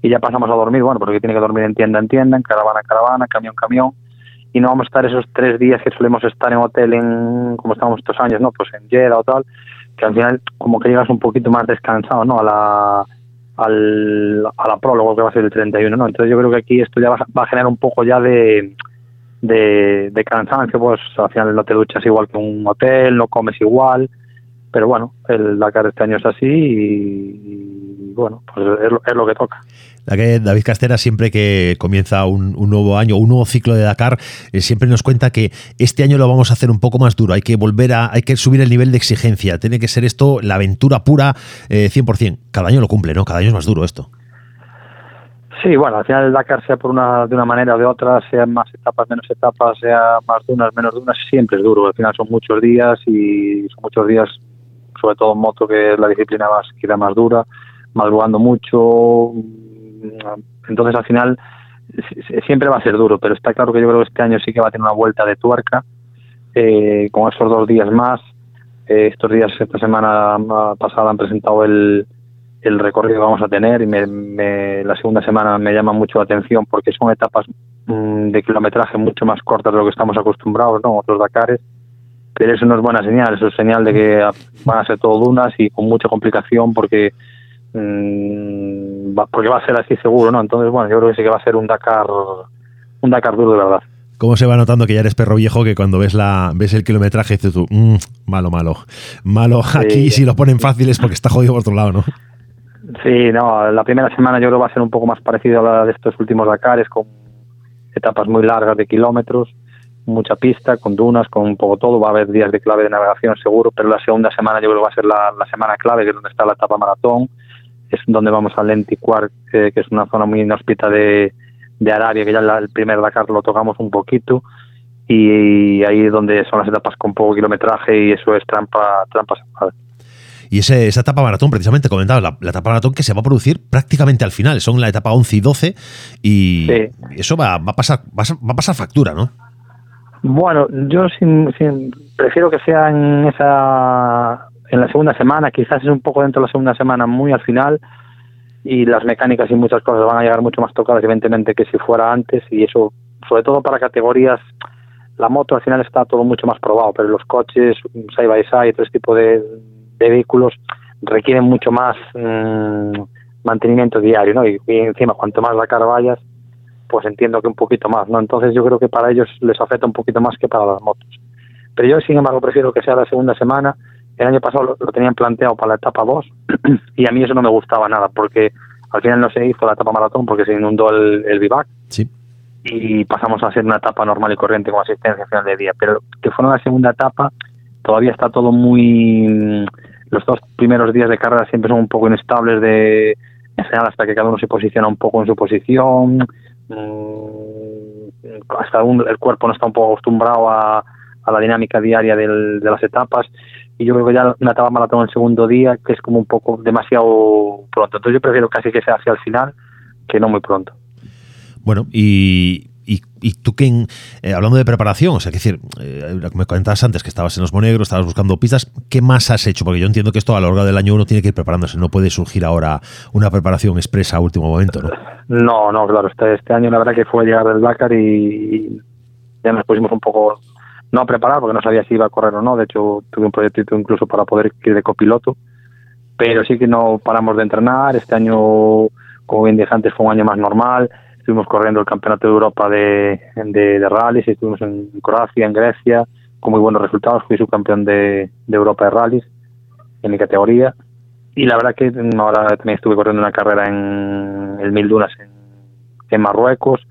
y ya pasamos a dormir, bueno, porque tiene que dormir en tienda en tienda, en caravana en caravana, camión camión, y no vamos a estar esos tres días que solemos estar en hotel, en como estamos estos años, ¿no? Pues en Jeddah o tal, que al final como que llegas un poquito más descansado, ¿no? A la, al, a la prólogo que va a ser el 31, ¿no? Entonces yo creo que aquí esto ya va, a generar un poco ya de, de, de cansancio, pues al final no te duchas igual que un hotel, no comes igual, pero bueno, el Dakar este año es así y, bueno, pues es lo, es lo que toca. David Castera, siempre que comienza un, nuevo año, un nuevo ciclo de Dakar, eh, siempre nos cuenta que este año lo vamos a hacer un poco más duro. Hay que volver a, hay que subir el nivel de exigencia. Tiene que ser esto la aventura pura, eh, 100%. Cada año lo cumple, ¿no? Cada año es más duro esto. Sí, bueno, al final el Dakar, sea por una, de una manera o de otra, sea más etapas, menos etapas, sea más dunas, menos dunas, siempre es duro. Al final son muchos días y son muchos días, sobre todo en moto, que es la disciplina más, más dura, madrugando mucho, entonces al final siempre va a ser duro, pero está claro que yo creo que este año sí que va a tener una vuelta de tuerca eh, con esos dos días más. Eh, estos días, esta semana pasada han presentado el, el recorrido que vamos a tener y me, la segunda semana me llama mucho la atención porque son etapas mm, de kilometraje mucho más cortas de lo que estamos acostumbrados, ¿no? Otros Dakares, pero eso no es buena señal, eso es señal de que van a ser todo dunas y con mucha complicación porque Mm, porque va a ser así seguro, ¿no? Entonces, bueno, yo creo que sí que va a ser un Dakar, un Dakar duro de verdad. ¿Cómo se va notando que ya eres perro viejo que cuando ves la ves el kilometraje dices tú, mm, malo, malo, malo, aquí si lo ponen fácil es porque está jodido por otro lado, ¿no? Sí, no, la primera semana yo creo que va a ser un poco más parecido a la de estos últimos Dakares, con etapas muy largas de kilómetros, mucha pista, con dunas, con un poco todo, va a haber días de clave de navegación seguro, pero la segunda semana yo creo que va a ser la, la semana clave, que es donde está la etapa maratón, es donde vamos a Lenticuar, que, es una zona muy inhóspita de, de Arabia, que ya el primer Dakar lo tocamos un poquito, y ahí es donde son las etapas con poco kilometraje y eso es trampa, trampa Y ese, esa etapa maratón, precisamente comentaba, la, etapa maratón que se va a producir prácticamente al final, son la etapa 11 y 12, y eso va, va, a pasar, va, a, pasar factura, ¿no? Bueno, yo sin, prefiero que sea en esa en la segunda semana, quizás es un poco dentro de la segunda semana, muy al final, y las mecánicas y muchas cosas van a llegar mucho más tocadas, evidentemente, que si fuera antes, y eso, sobre todo para categorías, la moto al final está todo mucho más probado, pero los coches, side by side, todo este tipo de, vehículos requieren mucho más mm, mantenimiento diario, ¿no? Y, encima, cuanto más la cara vayas, pues entiendo que un poquito más, ¿no? Entonces yo creo que para ellos les afecta un poquito más que para las motos. Pero yo, sin embargo, prefiero que sea la segunda semana, el año pasado lo, tenían planteado para la etapa 2 y a mí eso no me gustaba nada porque al final no se hizo la etapa maratón porque se inundó el, el vivac y pasamos a hacer una etapa normal y corriente con asistencia a final de día. Pero que fuera la segunda etapa todavía está todo muy... Los dos primeros días de carrera siempre son un poco inestables de en general hasta que cada uno se posiciona un poco en su posición. Mm, hasta el cuerpo no está un poco acostumbrado a, a la dinámica diaria del, de las etapas y yo creo que ya una etapa maratón el segundo día, que es como un poco demasiado pronto. Entonces yo prefiero casi que sea hacia el final que no muy pronto. Bueno, y, y, tú que, eh, hablando de preparación, o sea, que decir, eh, me comentabas antes que estabas en los Monegros, estabas buscando pistas, ¿qué más has hecho? Porque yo entiendo que esto a lo largo del año uno tiene que ir preparándose, no puede surgir ahora una preparación expresa a último momento, ¿no? No, no, claro, este, este año la verdad que fue llegar del Dakar y ya nos pusimos un poco no a preparar porque no sabía si iba a correr o no. De hecho, tuve un proyecto incluso para poder ir de copiloto. Pero sí que no paramos de entrenar. Este año, como bien dije antes, fue un año más normal. Estuvimos corriendo el Campeonato de Europa de, de, de rallies, estuvimos en Croacia, en Grecia, con muy buenos resultados. Fui subcampeón de, de Europa de rallies en mi categoría. Y la verdad que ahora también estuve corriendo una carrera en el Mil Dunas en, en Marruecos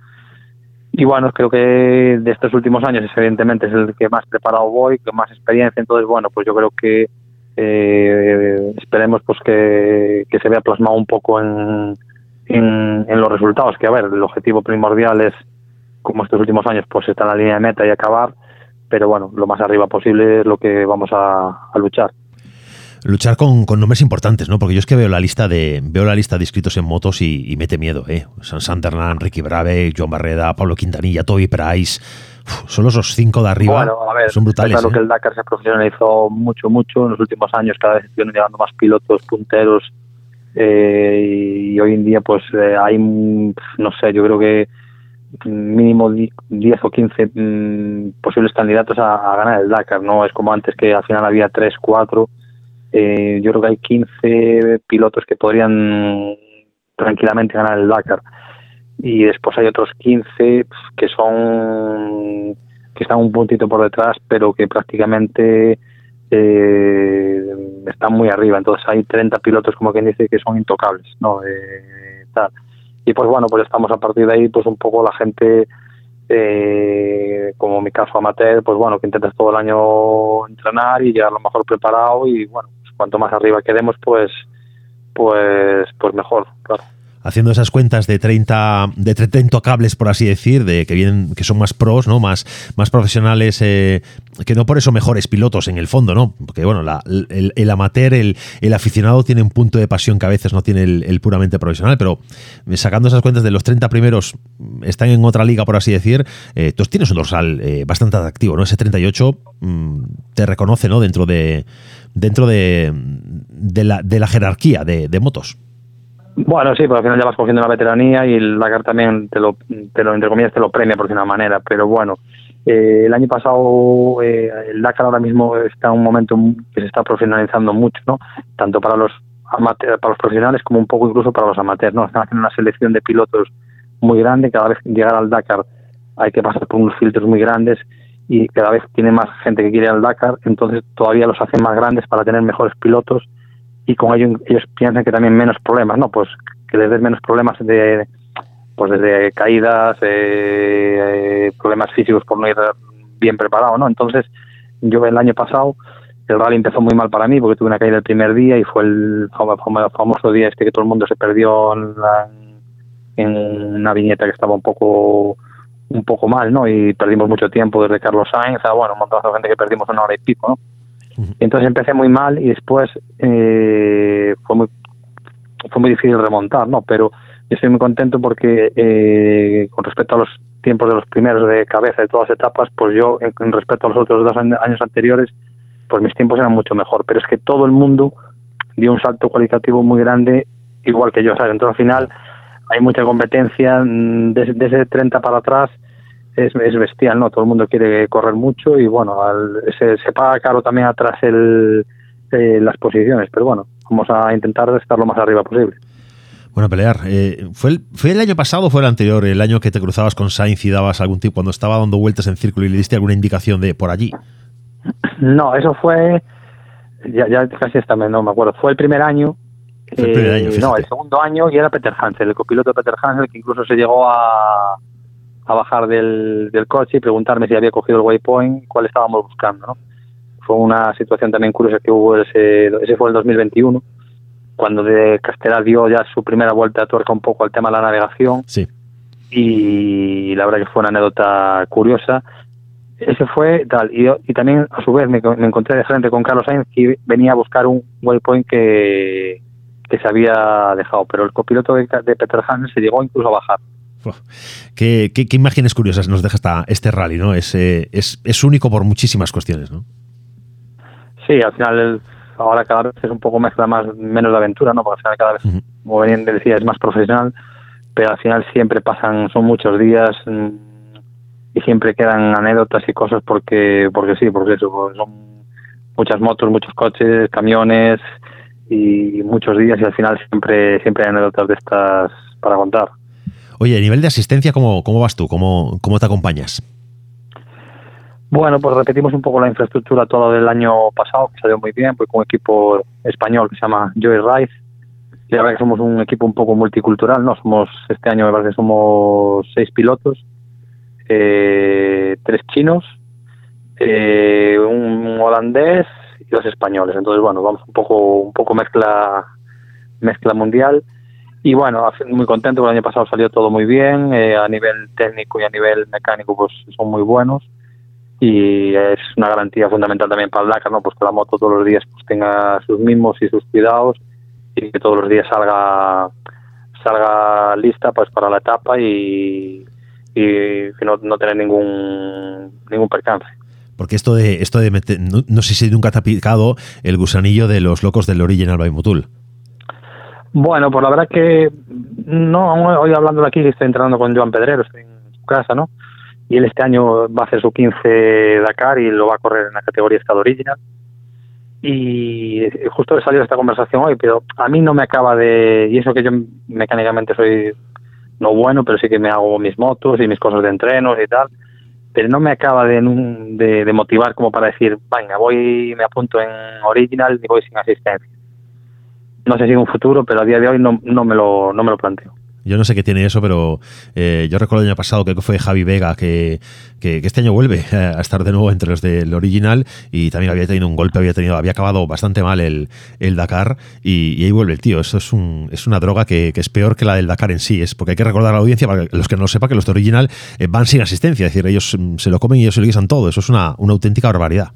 y bueno, creo que de estos últimos años, evidentemente, es el que más preparado voy, con más experiencia. Entonces, bueno, pues yo creo que eh, esperemos pues que, se vea plasmado un poco en, en, los resultados. Que a ver, el objetivo primordial es, como estos últimos años, pues estar en la línea de meta y acabar. Pero bueno, lo más arriba posible es lo que vamos a luchar luchar con, nombres importantes, ¿no? Porque yo es que veo la lista de veo la lista de inscritos en motos y, mete miedo, ¿eh? San Sandernan, Ricky Brave, Joan Barreda, Pablo Quintanilla, Toby Price. solo esos cinco de arriba bueno, a ver, son brutales. Claro ¿eh? que el Dakar se profesionalizó mucho, mucho en los últimos años. Cada vez están llegando más pilotos punteros. Eh, y hoy en día, pues eh, hay, no sé, yo creo que mínimo 10 o 15 mm, posibles candidatos a, a, ganar el Dakar. No es como antes que al final había 3, 4 eh, yo creo que hay 15 pilotos que podrían tranquilamente ganar el Dakar. Y después hay otros 15 que son que están un puntito por detrás, pero que prácticamente eh, están muy arriba. Entonces hay 30 pilotos, como quien dice, que son intocables, ¿no? tal. Y pues bueno, pues estamos a partir de ahí, pues un poco la gente eh, como mi caso amateur, pues bueno, que intentas todo el año entrenar y llegar lo mejor preparado y bueno, cuanto más arriba quedemos, pues, pues, pues mejor, claro. Haciendo esas cuentas de 30 de 30 intocables por así decir de que vienen que son más pros no más más profesionales eh, que no por eso mejores pilotos en el fondo no porque bueno el, amateur el, aficionado tiene un punto de pasión que a veces no tiene el, puramente profesional pero sacando esas cuentas de los 30 primeros están en otra liga por así decir eh, tienes un dorsal eh, bastante atractivo no ese 38 mm, te reconoce no dentro de dentro de, de, la, de la jerarquía de, motos. Bueno, sí, porque al final ya vas cogiendo la veteranía y el Dakar también te lo, te lo entre comillas, te lo premia por una manera. Pero bueno, eh, el año pasado eh, el Dakar ahora mismo está en un momento que se está profesionalizando mucho, ¿no? Tanto para los para los profesionales como un poco incluso para los amateurs, ¿no? Están haciendo una selección de pilotos muy grande. Cada vez que llegar al Dakar hay que pasar por unos filtros muy grandes y cada vez tiene más gente que quiere al Dakar, entonces todavía los hacen más grandes para tener mejores pilotos y con ello ellos piensan que también menos problemas, ¿no? Pues que les des menos problemas de pues desde caídas, eh, problemas físicos por no ir bien preparado, ¿no? Entonces, yo el año pasado el rally empezó muy mal para mí porque tuve una caída el primer día y fue el famoso día este que todo el mundo se perdió en, en una viñeta que estaba un poco un poco mal, ¿no? Y perdimos mucho tiempo desde Carlos Sainz a, bueno, un montón de gente que perdimos una hora y pico, ¿no? Entonces empecé muy mal y después eh, fue muy fue muy difícil remontar, ¿no? Pero estoy muy contento porque eh, con respecto a los tiempos de los primeros de cabeza de todas las etapas, pues yo, en, respecto a los otros dos años anteriores, pues mis tiempos eran mucho mejor. Pero es que todo el mundo dio un salto cualitativo muy grande, igual que yo, ¿sabes? Entonces al final hay mucha competencia, mm, desde, ese 30 para atrás es, es, bestial, ¿no? Todo el mundo quiere correr mucho y bueno, se, se, paga caro también atrás el, eh, las posiciones, pero bueno, vamos a intentar estar lo más arriba posible. Bueno, pelear. Eh, ¿fue, el, ¿Fue el año pasado o fue el anterior, el año que te cruzabas con Sainz y dabas algún tipo, cuando estaba dando vueltas en círculo y le diste alguna indicación de por allí? No, eso fue, ya, ya casi también no me acuerdo, fue el primer año eh, no, el segundo año y era Peter Hansel, el copiloto de Peter Hansel, que incluso se llegó a, a bajar del, del coche y preguntarme si había cogido el waypoint, cuál estábamos buscando, ¿no? Fue una situación también curiosa que hubo, ese, ese fue el 2021, cuando de Castelar dio ya su primera vuelta a tuerca un poco al tema de la navegación. Sí. Y la verdad que fue una anécdota curiosa. Ese fue tal. Y, y también, a su vez, me, me encontré de frente con Carlos Sainz, que venía a buscar un waypoint que, que se había dejado, pero el copiloto de, Peter Hansen se llegó incluso a bajar. Qué, imágenes curiosas nos deja esta, este rally, ¿no? Es, eh, es, es, único por muchísimas cuestiones, ¿no? Sí, al final ahora cada vez es un poco mezcla más menos de aventura, ¿no? Porque al final cada vez, como venía decía, es más profesional, pero al final siempre pasan, son muchos días, mm, y siempre quedan anécdotas y cosas porque porque sí, porque eso, pues son muchas motos, muchos coches, camiones y muchos días y al final siempre siempre hay anécdotas de estas para contar. Oye, a nivel de asistencia, ¿cómo, cómo vas tú? ¿Cómo, ¿Cómo te acompañas? Bueno, pues repetimos un poco la infraestructura todo del año pasado, que salió muy bien, pues con un equipo español que se llama Joy Rice. Y la verdad que somos un equipo un poco multicultural, ¿no? Somos, este año me parece que somos seis pilotos, eh, tres chinos, eh, un holandés y dos españoles. Entonces, bueno, vamos un poco, un poco mezcla, mezcla mundial. Y bueno, muy contento, el año pasado salió todo muy bien, eh, a nivel técnico y a nivel mecánico pues son muy buenos y es una garantía fundamental también para el Dakar, ¿no? Pues que la moto todos los días pues tenga sus mismos y sus cuidados y que todos los días salga salga lista pues para la etapa y, y no, no tener ningún ningún percance. Porque esto de esto de meter, no, sé si nunca te ha picado el gusanillo de los locos del Original by Motul. Bueno, pues la verdad que no, hoy hablando de aquí estoy entrenando con Joan Pedrero, estoy en su casa, ¿no? y él este año va a hacer su 15 Dakar y lo va a correr en la categoría Estado Original. Y justo he salido esta conversación hoy, pero a mí no me acaba de... Y eso que yo mecánicamente soy no bueno, pero sí que me hago mis motos y mis cosas de entrenos y tal, pero no me acaba de, de, motivar como para decir, venga, voy, me apunto en Original y voy sin asistencia. No sé si en un futuro, pero a día de hoy no, no, me, lo, no me lo planteo. Yo no sé qué tiene eso, pero eh, yo recuerdo el año pasado que fue Javi Vega que, que, este año vuelve a estar de nuevo entre los del original y también había tenido un golpe, había tenido, había acabado bastante mal el, el Dakar y, ahí vuelve el tío. Eso es un, es una droga que, es peor que la del Dakar en sí. Es porque hay que recordar a la audiencia, para los que no lo sepan, que los de original eh, van sin asistencia, es decir, ellos mm, se lo comen y ellos se lo guisan todo. Eso es una, una auténtica barbaridad.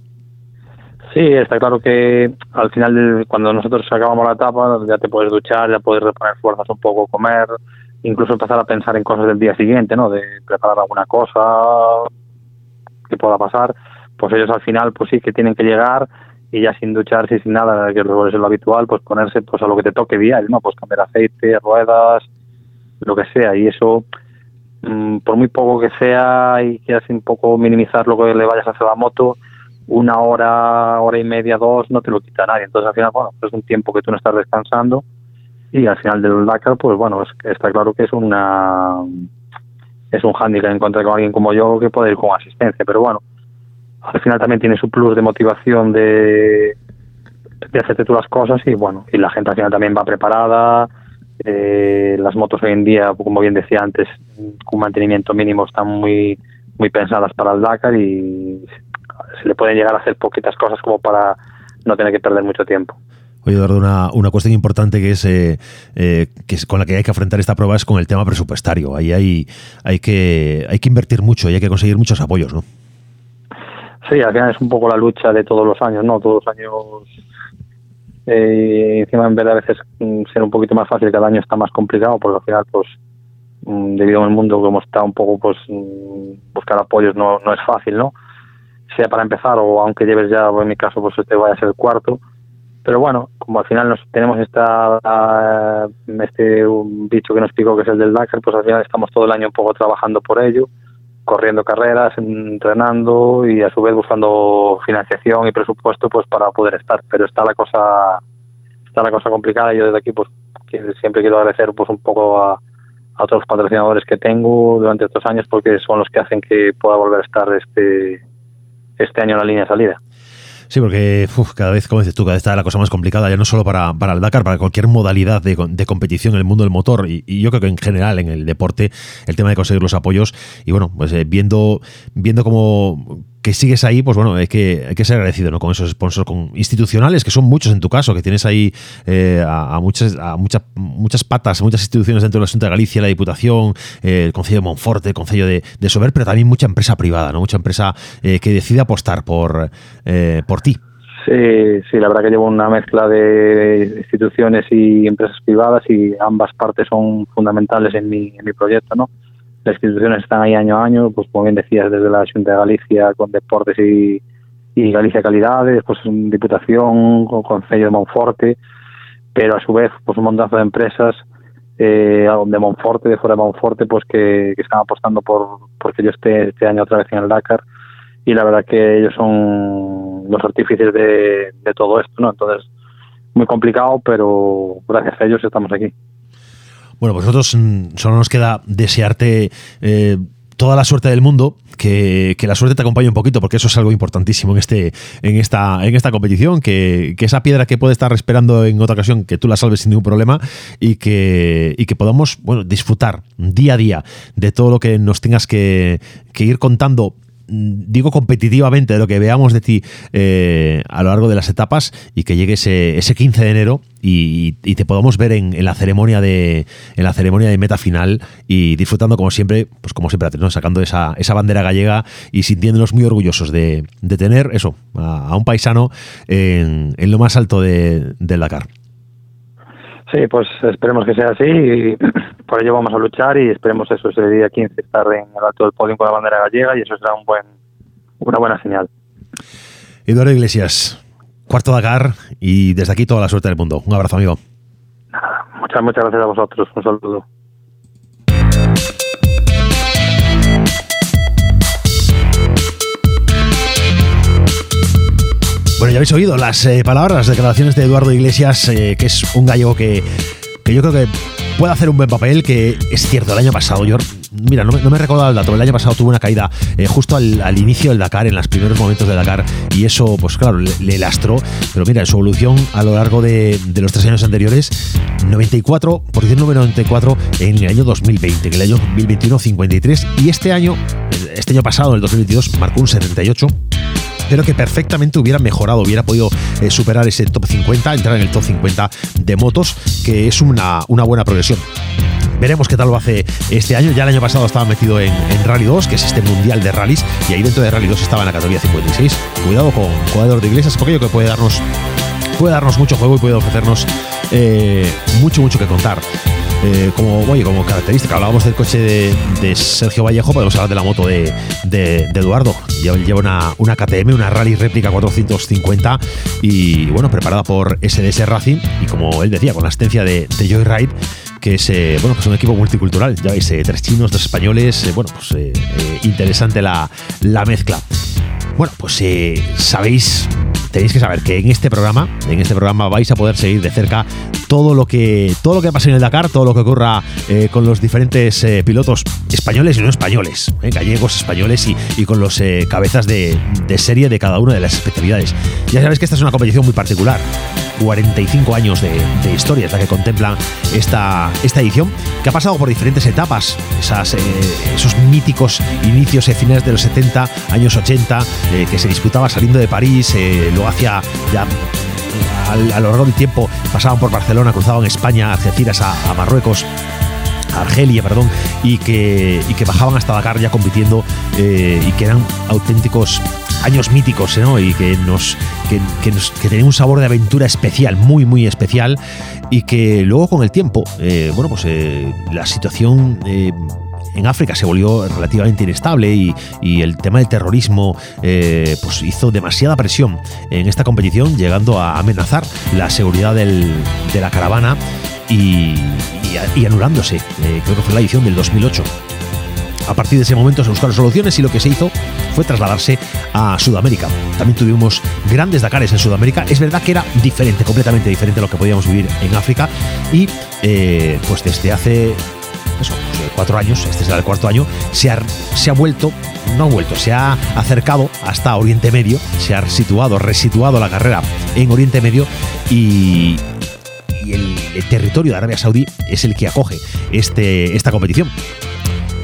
Sí, está claro que al final, cuando nosotros acabamos la etapa, ya te puedes duchar, ya puedes reponer fuerzas un poco, comer, incluso empezar a pensar en cosas del día siguiente, ¿no? De preparar alguna cosa que pueda pasar. Pues ellos al final, pues sí, que tienen que llegar y ya sin ducharse y sin nada, que es lo habitual, pues ponerse pues a lo que te toque diario, ¿no? Pues cambiar aceite, ruedas, lo que sea. Y eso, mm, por muy poco que sea y quieras un poco minimizar lo que le vayas a hacer a la moto, una hora, hora y media, dos, no te lo quita nadie. Entonces al final, bueno, es un tiempo que tú no estás descansando. Y al final del Dakar, pues bueno, está claro que es una es un hándicap encontrar con alguien como yo que puede ir con asistencia, pero bueno, al final también tiene su plus de motivación de, de hacerte tú las cosas y bueno, y la gente al final también va preparada, eh, las motos hoy en día, como bien decía antes, con mantenimiento mínimo están muy muy pensadas para el Dakar y se le pueden llegar a hacer poquitas cosas como para no tener que perder mucho tiempo. Oye, Eduardo, una, una cuestión importante que es, eh, eh, que es con la que hay que afrontar esta prueba es con el tema presupuestario. Ahí hay, hay, que, hay que invertir mucho y hay que conseguir muchos apoyos, ¿no? Sí, al final es un poco la lucha de todos los años, ¿no? Todos los años, eh, encima en vez de a veces mm, ser un poquito más fácil, cada año está más complicado, porque al final, pues, mm, debido al mundo como está un poco, pues, mm, buscar apoyos no, no es fácil, ¿no? Sea para empezar o aunque lleves ya, en mi caso, pues este vaya a ser el cuarto, pero bueno, como al final nos tenemos esta este un bicho que nos picó que es el del Dakar, pues al final estamos todo el año un poco trabajando por ello, corriendo carreras, entrenando y a su vez buscando financiación y presupuesto pues para poder estar. Pero está la cosa está la cosa complicada y yo desde aquí pues siempre quiero agradecer pues un poco a, a otros patrocinadores que tengo durante estos años porque son los que hacen que pueda volver a estar este este año la línea de salida. Sí, porque cada vez, como dices tú, cada vez está la cosa más complicada, ya no solo para, para el Dakar, para cualquier modalidad de, de competición en el mundo del motor y, y, yo creo que en general en el deporte, el tema de conseguir los apoyos y bueno, pues eh, viendo, viendo cómo que sigues ahí, pues bueno, hay que, hay que ser agradecido ¿no? con esos sponsors con institucionales, que son muchos en tu caso, que tienes ahí eh, a, muchas, a muchas, muchas patas, muchas instituciones dentro de la Junta de Galicia, la Diputación, eh, el Consejo de Monforte, el Consejo de, de Sober, pero también mucha empresa privada, ¿no? mucha empresa eh, que decide apostar por, por ti. Sí, sí, la verdad que llevo una mezcla de instituciones y empresas privadas y ambas partes son fundamentales en mi, en mi proyecto, ¿no? Las instituciones están ahí año a año, pues como bien decías, desde la Junta de Galicia con Deportes y, Galicia Calidades, después Diputación, con Concello de Monforte, pero a su vez pues un montazo de empresas eh, de Monforte, de fuera de Monforte, pues que, están apostando por porque yo esté este año otra vez en el Dakar y la verdad que ellos son los artífices de todo esto, ¿no? Entonces, muy complicado, pero gracias a ellos estamos aquí. Bueno, pues nosotros mm, solo nos queda desearte eh, toda la suerte del mundo, que, la suerte te acompañe un poquito, porque eso es algo importantísimo en, este, en, esta, en esta competición, que, esa piedra que puede estar esperando en otra ocasión, que tú la salves sin ningún problema y que, y que podamos bueno, disfrutar día a día de todo lo que nos tengas que, que ir contando digo competitivamente de lo que veamos de ti eh, a lo largo de las etapas y que llegue ese, ese 15 de enero y, te podamos ver en, la ceremonia de en la ceremonia de meta final y disfrutando como siempre pues como siempre sacando esa, esa bandera gallega y sintiéndonos muy orgullosos de, tener eso a, un paisano en, lo más alto de, del Dakar Sí, pues esperemos que sea así y por ello vamos a luchar y esperemos eso ese día 15 estar en el alto del podio con la bandera gallega y eso será un buen, una buena señal. Eduardo Iglesias, cuarto Dakar y desde aquí toda la suerte del mundo. Un abrazo, amigo. muchas, muchas gracias a vosotros. Un saludo. Ya habéis oído las eh, palabras, las declaraciones de Eduardo Iglesias, eh, que es un gallego que, que, yo creo que puede hacer un buen papel, que es cierto, el año pasado, yo, mira, no me, no me he recordado el dato, el año pasado tuvo una caída eh, justo al, inicio del Dakar, en los primeros momentos del Dakar, y eso, pues claro, le, lastró, pero mira, su evolución a lo largo de, de los tres años anteriores, 94, posición número 94 en el año 2020, en el año 2021 53, y este año, este año pasado, en el 2022, marcó un 78 pero que perfectamente hubiera mejorado, hubiera podido eh, superar ese top 50, entrar en el top 50 de motos, que es una, una buena progresión. Veremos qué tal lo hace este año. Ya el año pasado estaba metido en, Rally 2, que es este mundial de rallies, y ahí dentro de Rally 2 estaba en la categoría 56. Cuidado con jugador de iglesias, porque yo que puede darnos, puede darnos mucho juego y puede ofrecernos eh, mucho, mucho que contar. Eh, como, como característica, hablábamos del coche de, Sergio Vallejo, podemos hablar de la moto de, Eduardo. Lleva una, una KTM, una Rally réplica 450 y bueno, preparada por SDS Racing y como él decía, con la asistencia de, Joyride que es eh, bueno pues un equipo multicultural ya veis tres chinos dos españoles bueno pues interesante la, la mezcla bueno pues sabéis tenéis que saber que en este programa, en este programa vais a poder seguir de cerca todo lo que todo lo que pasa en el Dakar, todo lo que ocurra eh, con los diferentes eh, pilotos españoles y no españoles, eh, gallegos, españoles y, con los cabezas de, serie de cada una de las especialidades. Ya sabéis que esta es una competición muy particular. 45 años de, historia es la que contempla esta, esta edición, que ha pasado por diferentes etapas, esas, esos míticos inicios y finales de los 70, años 80, que se disputaba saliendo de París, lo hacía ya a lo largo del tiempo pasaban por Barcelona, cruzaban España, Algeciras, a, a Marruecos. Argelia, perdón, y que, y que bajaban hasta Dakar ya compitiendo eh, y que eran auténticos años míticos, ¿no? Y que nos, que, que, tenían un sabor de aventura especial, muy, muy especial, y que luego con el tiempo, eh, bueno, pues eh, la situación en África se volvió relativamente inestable y, el tema del terrorismo eh, pues hizo demasiada presión en esta competición, llegando a amenazar la seguridad de la caravana y, anulándose. Eh, creo que fue la edición del 2008. A partir de ese momento se buscaron soluciones y lo que se hizo fue trasladarse a Sudamérica. También tuvimos grandes Dakares en Sudamérica. Es verdad que era diferente, completamente diferente a lo que podíamos vivir en África. Y eh, pues desde hace eso, pues, cuatro años, este será el cuarto año, se ha, se ha vuelto, no ha vuelto, se ha acercado hasta Oriente Medio, se ha situado, resituado la carrera en Oriente Medio y, el, territorio de Arabia Saudí es el que acoge este, esta competición.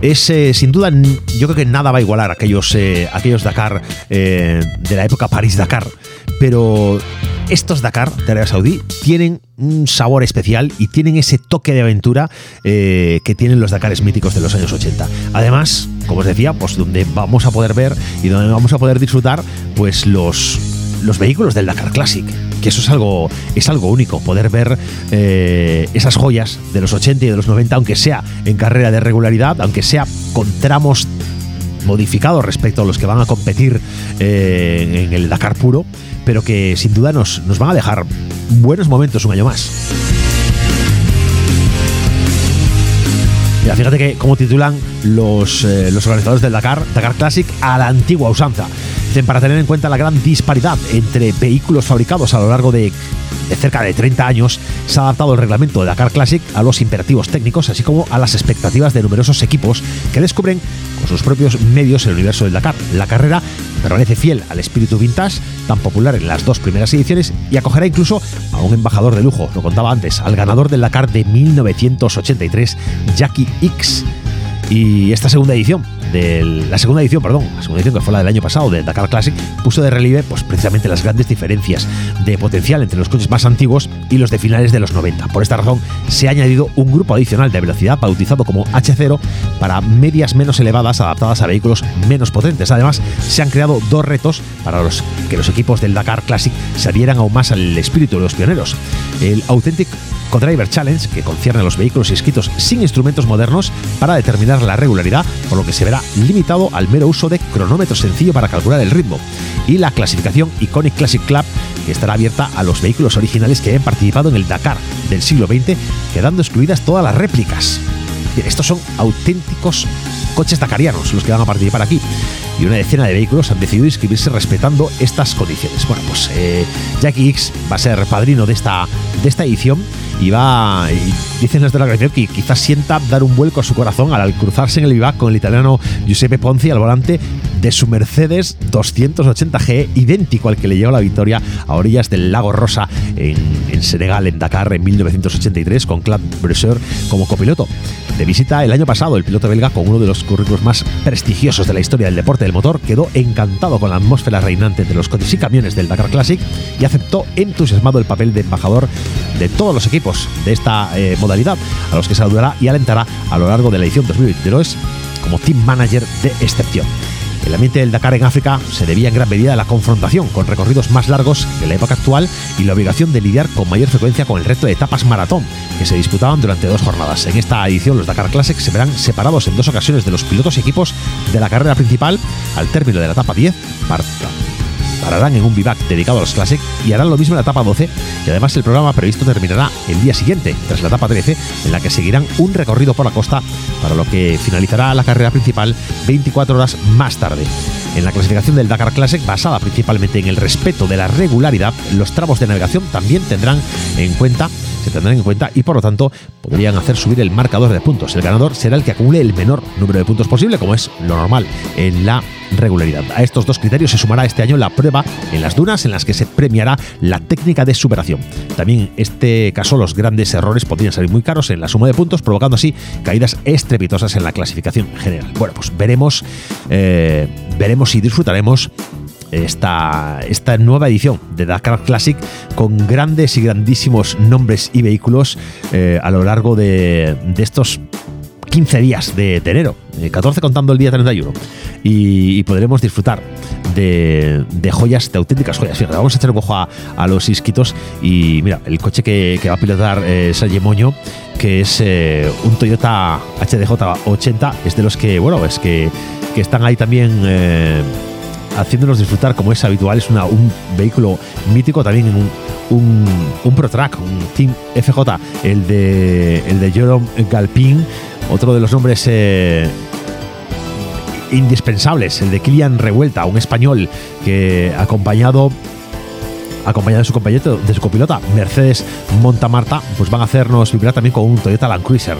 Es eh, sin duda, yo creo que nada va a igualar aquellos, eh, aquellos Dakar eh, de la época París-Dakar, pero estos Dakar de Arabia Saudí tienen un sabor especial y tienen ese toque de aventura eh, que tienen los Dakares míticos de los años 80. Además, como os decía, pues donde vamos a poder ver y donde vamos a poder disfrutar pues los, los vehículos del Dakar Classic, que eso es algo, es algo único, poder ver eh, esas joyas de los 80 y de los 90, aunque sea en carrera de regularidad, aunque sea con tramos modificados respecto a los que van a competir eh, en el Dakar puro pero que sin duda nos, nos van a dejar buenos momentos un año más. Mira, fíjate que como titulan los, eh, los organizadores del Dakar, Dakar Classic a la antigua usanza. Dicen para tener en cuenta la gran disparidad entre vehículos fabricados a lo largo de, de cerca de 30 años, se ha adaptado el reglamento de Dakar Classic a los imperativos técnicos, así como a las expectativas de numerosos equipos que descubren con sus propios medios el universo del Dakar. La carrera permanece fiel al espíritu vintage, tan popular en las dos primeras ediciones, y acogerá incluso a un embajador de lujo, lo contaba antes, al ganador del Dakar de 1983, Jackie X. Y esta segunda edición, de la segunda edición, perdón, la segunda edición que fue la del año pasado del Dakar Classic, puso de relieve pues, precisamente las grandes diferencias de potencial entre los coches más antiguos y los de finales de los 90. Por esta razón, se ha añadido un grupo adicional de velocidad bautizado como H0 para medias menos elevadas adaptadas a vehículos menos potentes. Además, se han creado dos retos para los que los equipos del Dakar Classic se adhieran aún más al espíritu de los pioneros. El Authentic Co-Driver Challenge, que concierne a los vehículos inscritos sin instrumentos modernos para determinar la regularidad, por lo que se verá limitado al mero uso de cronómetro sencillo para calcular el ritmo. Y la clasificación Iconic Classic Club, que estará abierta a los vehículos originales que hayan participado en el Dakar del siglo XX, quedando excluidas todas las réplicas. Estos son auténticos coches dakarianos los que van a participar aquí. Y una decena de vehículos han decidido inscribirse respetando estas condiciones. Bueno, pues eh, Jackie X va a ser padrino de esta, de esta edición y va. Y los de la que quizás sienta dar un vuelco a su corazón al cruzarse en el vivac con el italiano Giuseppe Ponzi al volante de su Mercedes 280G, idéntico al que le llevó la victoria a orillas del Lago Rosa en, en Senegal, en Dakar, en 1983, con Claude Bresseur como copiloto. De visita el año pasado, el piloto belga, con uno de los currículos más prestigiosos de la historia del deporte del motor, quedó encantado con la atmósfera reinante de los coches y camiones del Dakar Classic y aceptó entusiasmado el papel de embajador de todos los equipos de esta eh, modalidad, a los que saludará y alentará a lo largo de la edición 2022 como team manager de excepción. El ambiente del Dakar en África se debía en gran medida a la confrontación con recorridos más largos que la época actual y la obligación de lidiar con mayor frecuencia con el reto de etapas maratón, que se disputaban durante dos jornadas. En esta edición, los Dakar Classic se verán separados en dos ocasiones de los pilotos y equipos de la carrera principal al término de la etapa 10, pararán en un vivac dedicado a los Classic y harán lo mismo en la etapa 12 y además el programa previsto terminará el día siguiente, tras la etapa 13, en la que seguirán un recorrido por la costa para lo que finalizará la carrera principal 24 horas más tarde. En la clasificación del Dakar Classic, basada principalmente en el respeto de la regularidad, los tramos de navegación también tendrán en cuenta se tendrán en cuenta y por lo tanto podrían hacer subir el marcador de puntos. El ganador será el que acumule el menor número de puntos posible, como es lo normal en la regularidad. A estos dos criterios se sumará este año la prueba en las dunas en las que se premiará la técnica de superación. También en este caso los grandes errores podrían salir muy caros en la suma de puntos, provocando así caídas estrepitosas en la clasificación general. Bueno, pues veremos, eh, veremos y disfrutaremos esta, esta nueva edición de Dakar Classic con grandes y grandísimos nombres y vehículos eh, a lo largo de, estos 15 días de, de enero, eh, 14 contando el día 31, y, y podremos disfrutar de, joyas, de auténticas joyas. Fíjate, vamos a echar un ojo a, los isquitos y mira, el coche que, va a pilotar eh, Sergio Moño, que es eh, un Toyota HDJ 80, es de los que, bueno, es que, que están ahí también eh, haciéndonos disfrutar como es habitual. Es una, un vehículo mítico también un, un, un Pro Track, un Team FJ, el de, el de Jerome Galpin, otro de los nombres eh, indispensables, el de Kilian Revuelta, un español que acompañado acompañado de su compañero, de su copilota Mercedes Montamarta, pues van a hacernos vibrar también con un Toyota Land Cruiser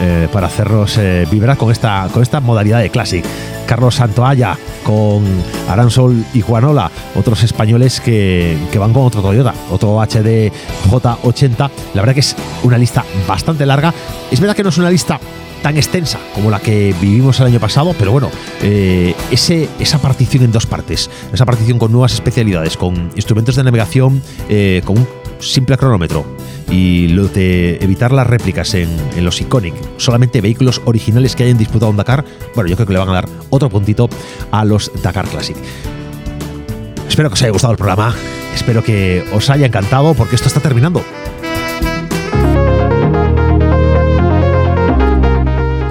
eh, para hacernos eh, vibrar con esta, con esta modalidad de Classic. Carlos Santoalla con Aransol y Juanola, otros españoles que, van con otro Toyota, otro HD J80. La verdad que es una lista bastante larga. Es verdad que no es una lista tan extensa como la que vivimos el año pasado, pero bueno, eh, esa partición en dos partes, esa partición con nuevas especialidades, con instrumentos de navegación, eh, con un simple cronómetro y lo de evitar las réplicas en, en, los Iconic, solamente vehículos originales que hayan disputado un Dakar, bueno, yo creo que le van a dar otro puntito a los Dakar Classic. Espero que os haya gustado el programa, espero que os haya encantado porque esto está terminando.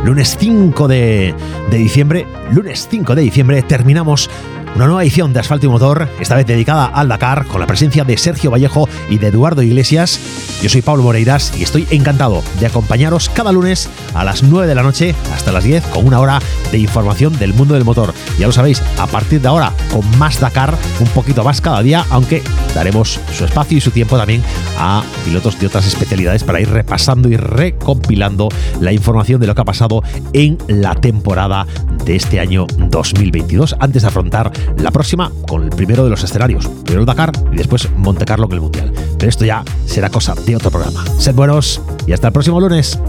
lunes 5 de, de, diciembre, lunes 5 de diciembre, terminamos una nueva edición de Asfalto y Motor, esta vez dedicada al Dakar, con la presencia de Sergio Vallejo y de Eduardo Iglesias. Yo soy Pablo Moreiras y estoy encantado de acompañaros cada lunes a las 9 de la noche hasta las 10 con una hora de información del mundo del motor. Ya lo sabéis, a partir de ahora con más Dakar, un poquito más cada día, aunque daremos su espacio y su tiempo también a pilotos de otras especialidades para ir repasando y recompilando la información de lo que ha pasado en la temporada de este año 2022 antes de afrontar la próxima con el primero de los escenarios, primero el Dakar y después Monte Carlo en el Mundial. Pero esto ya será cosa de otro programa. Sed buenos y hasta el próximo lunes.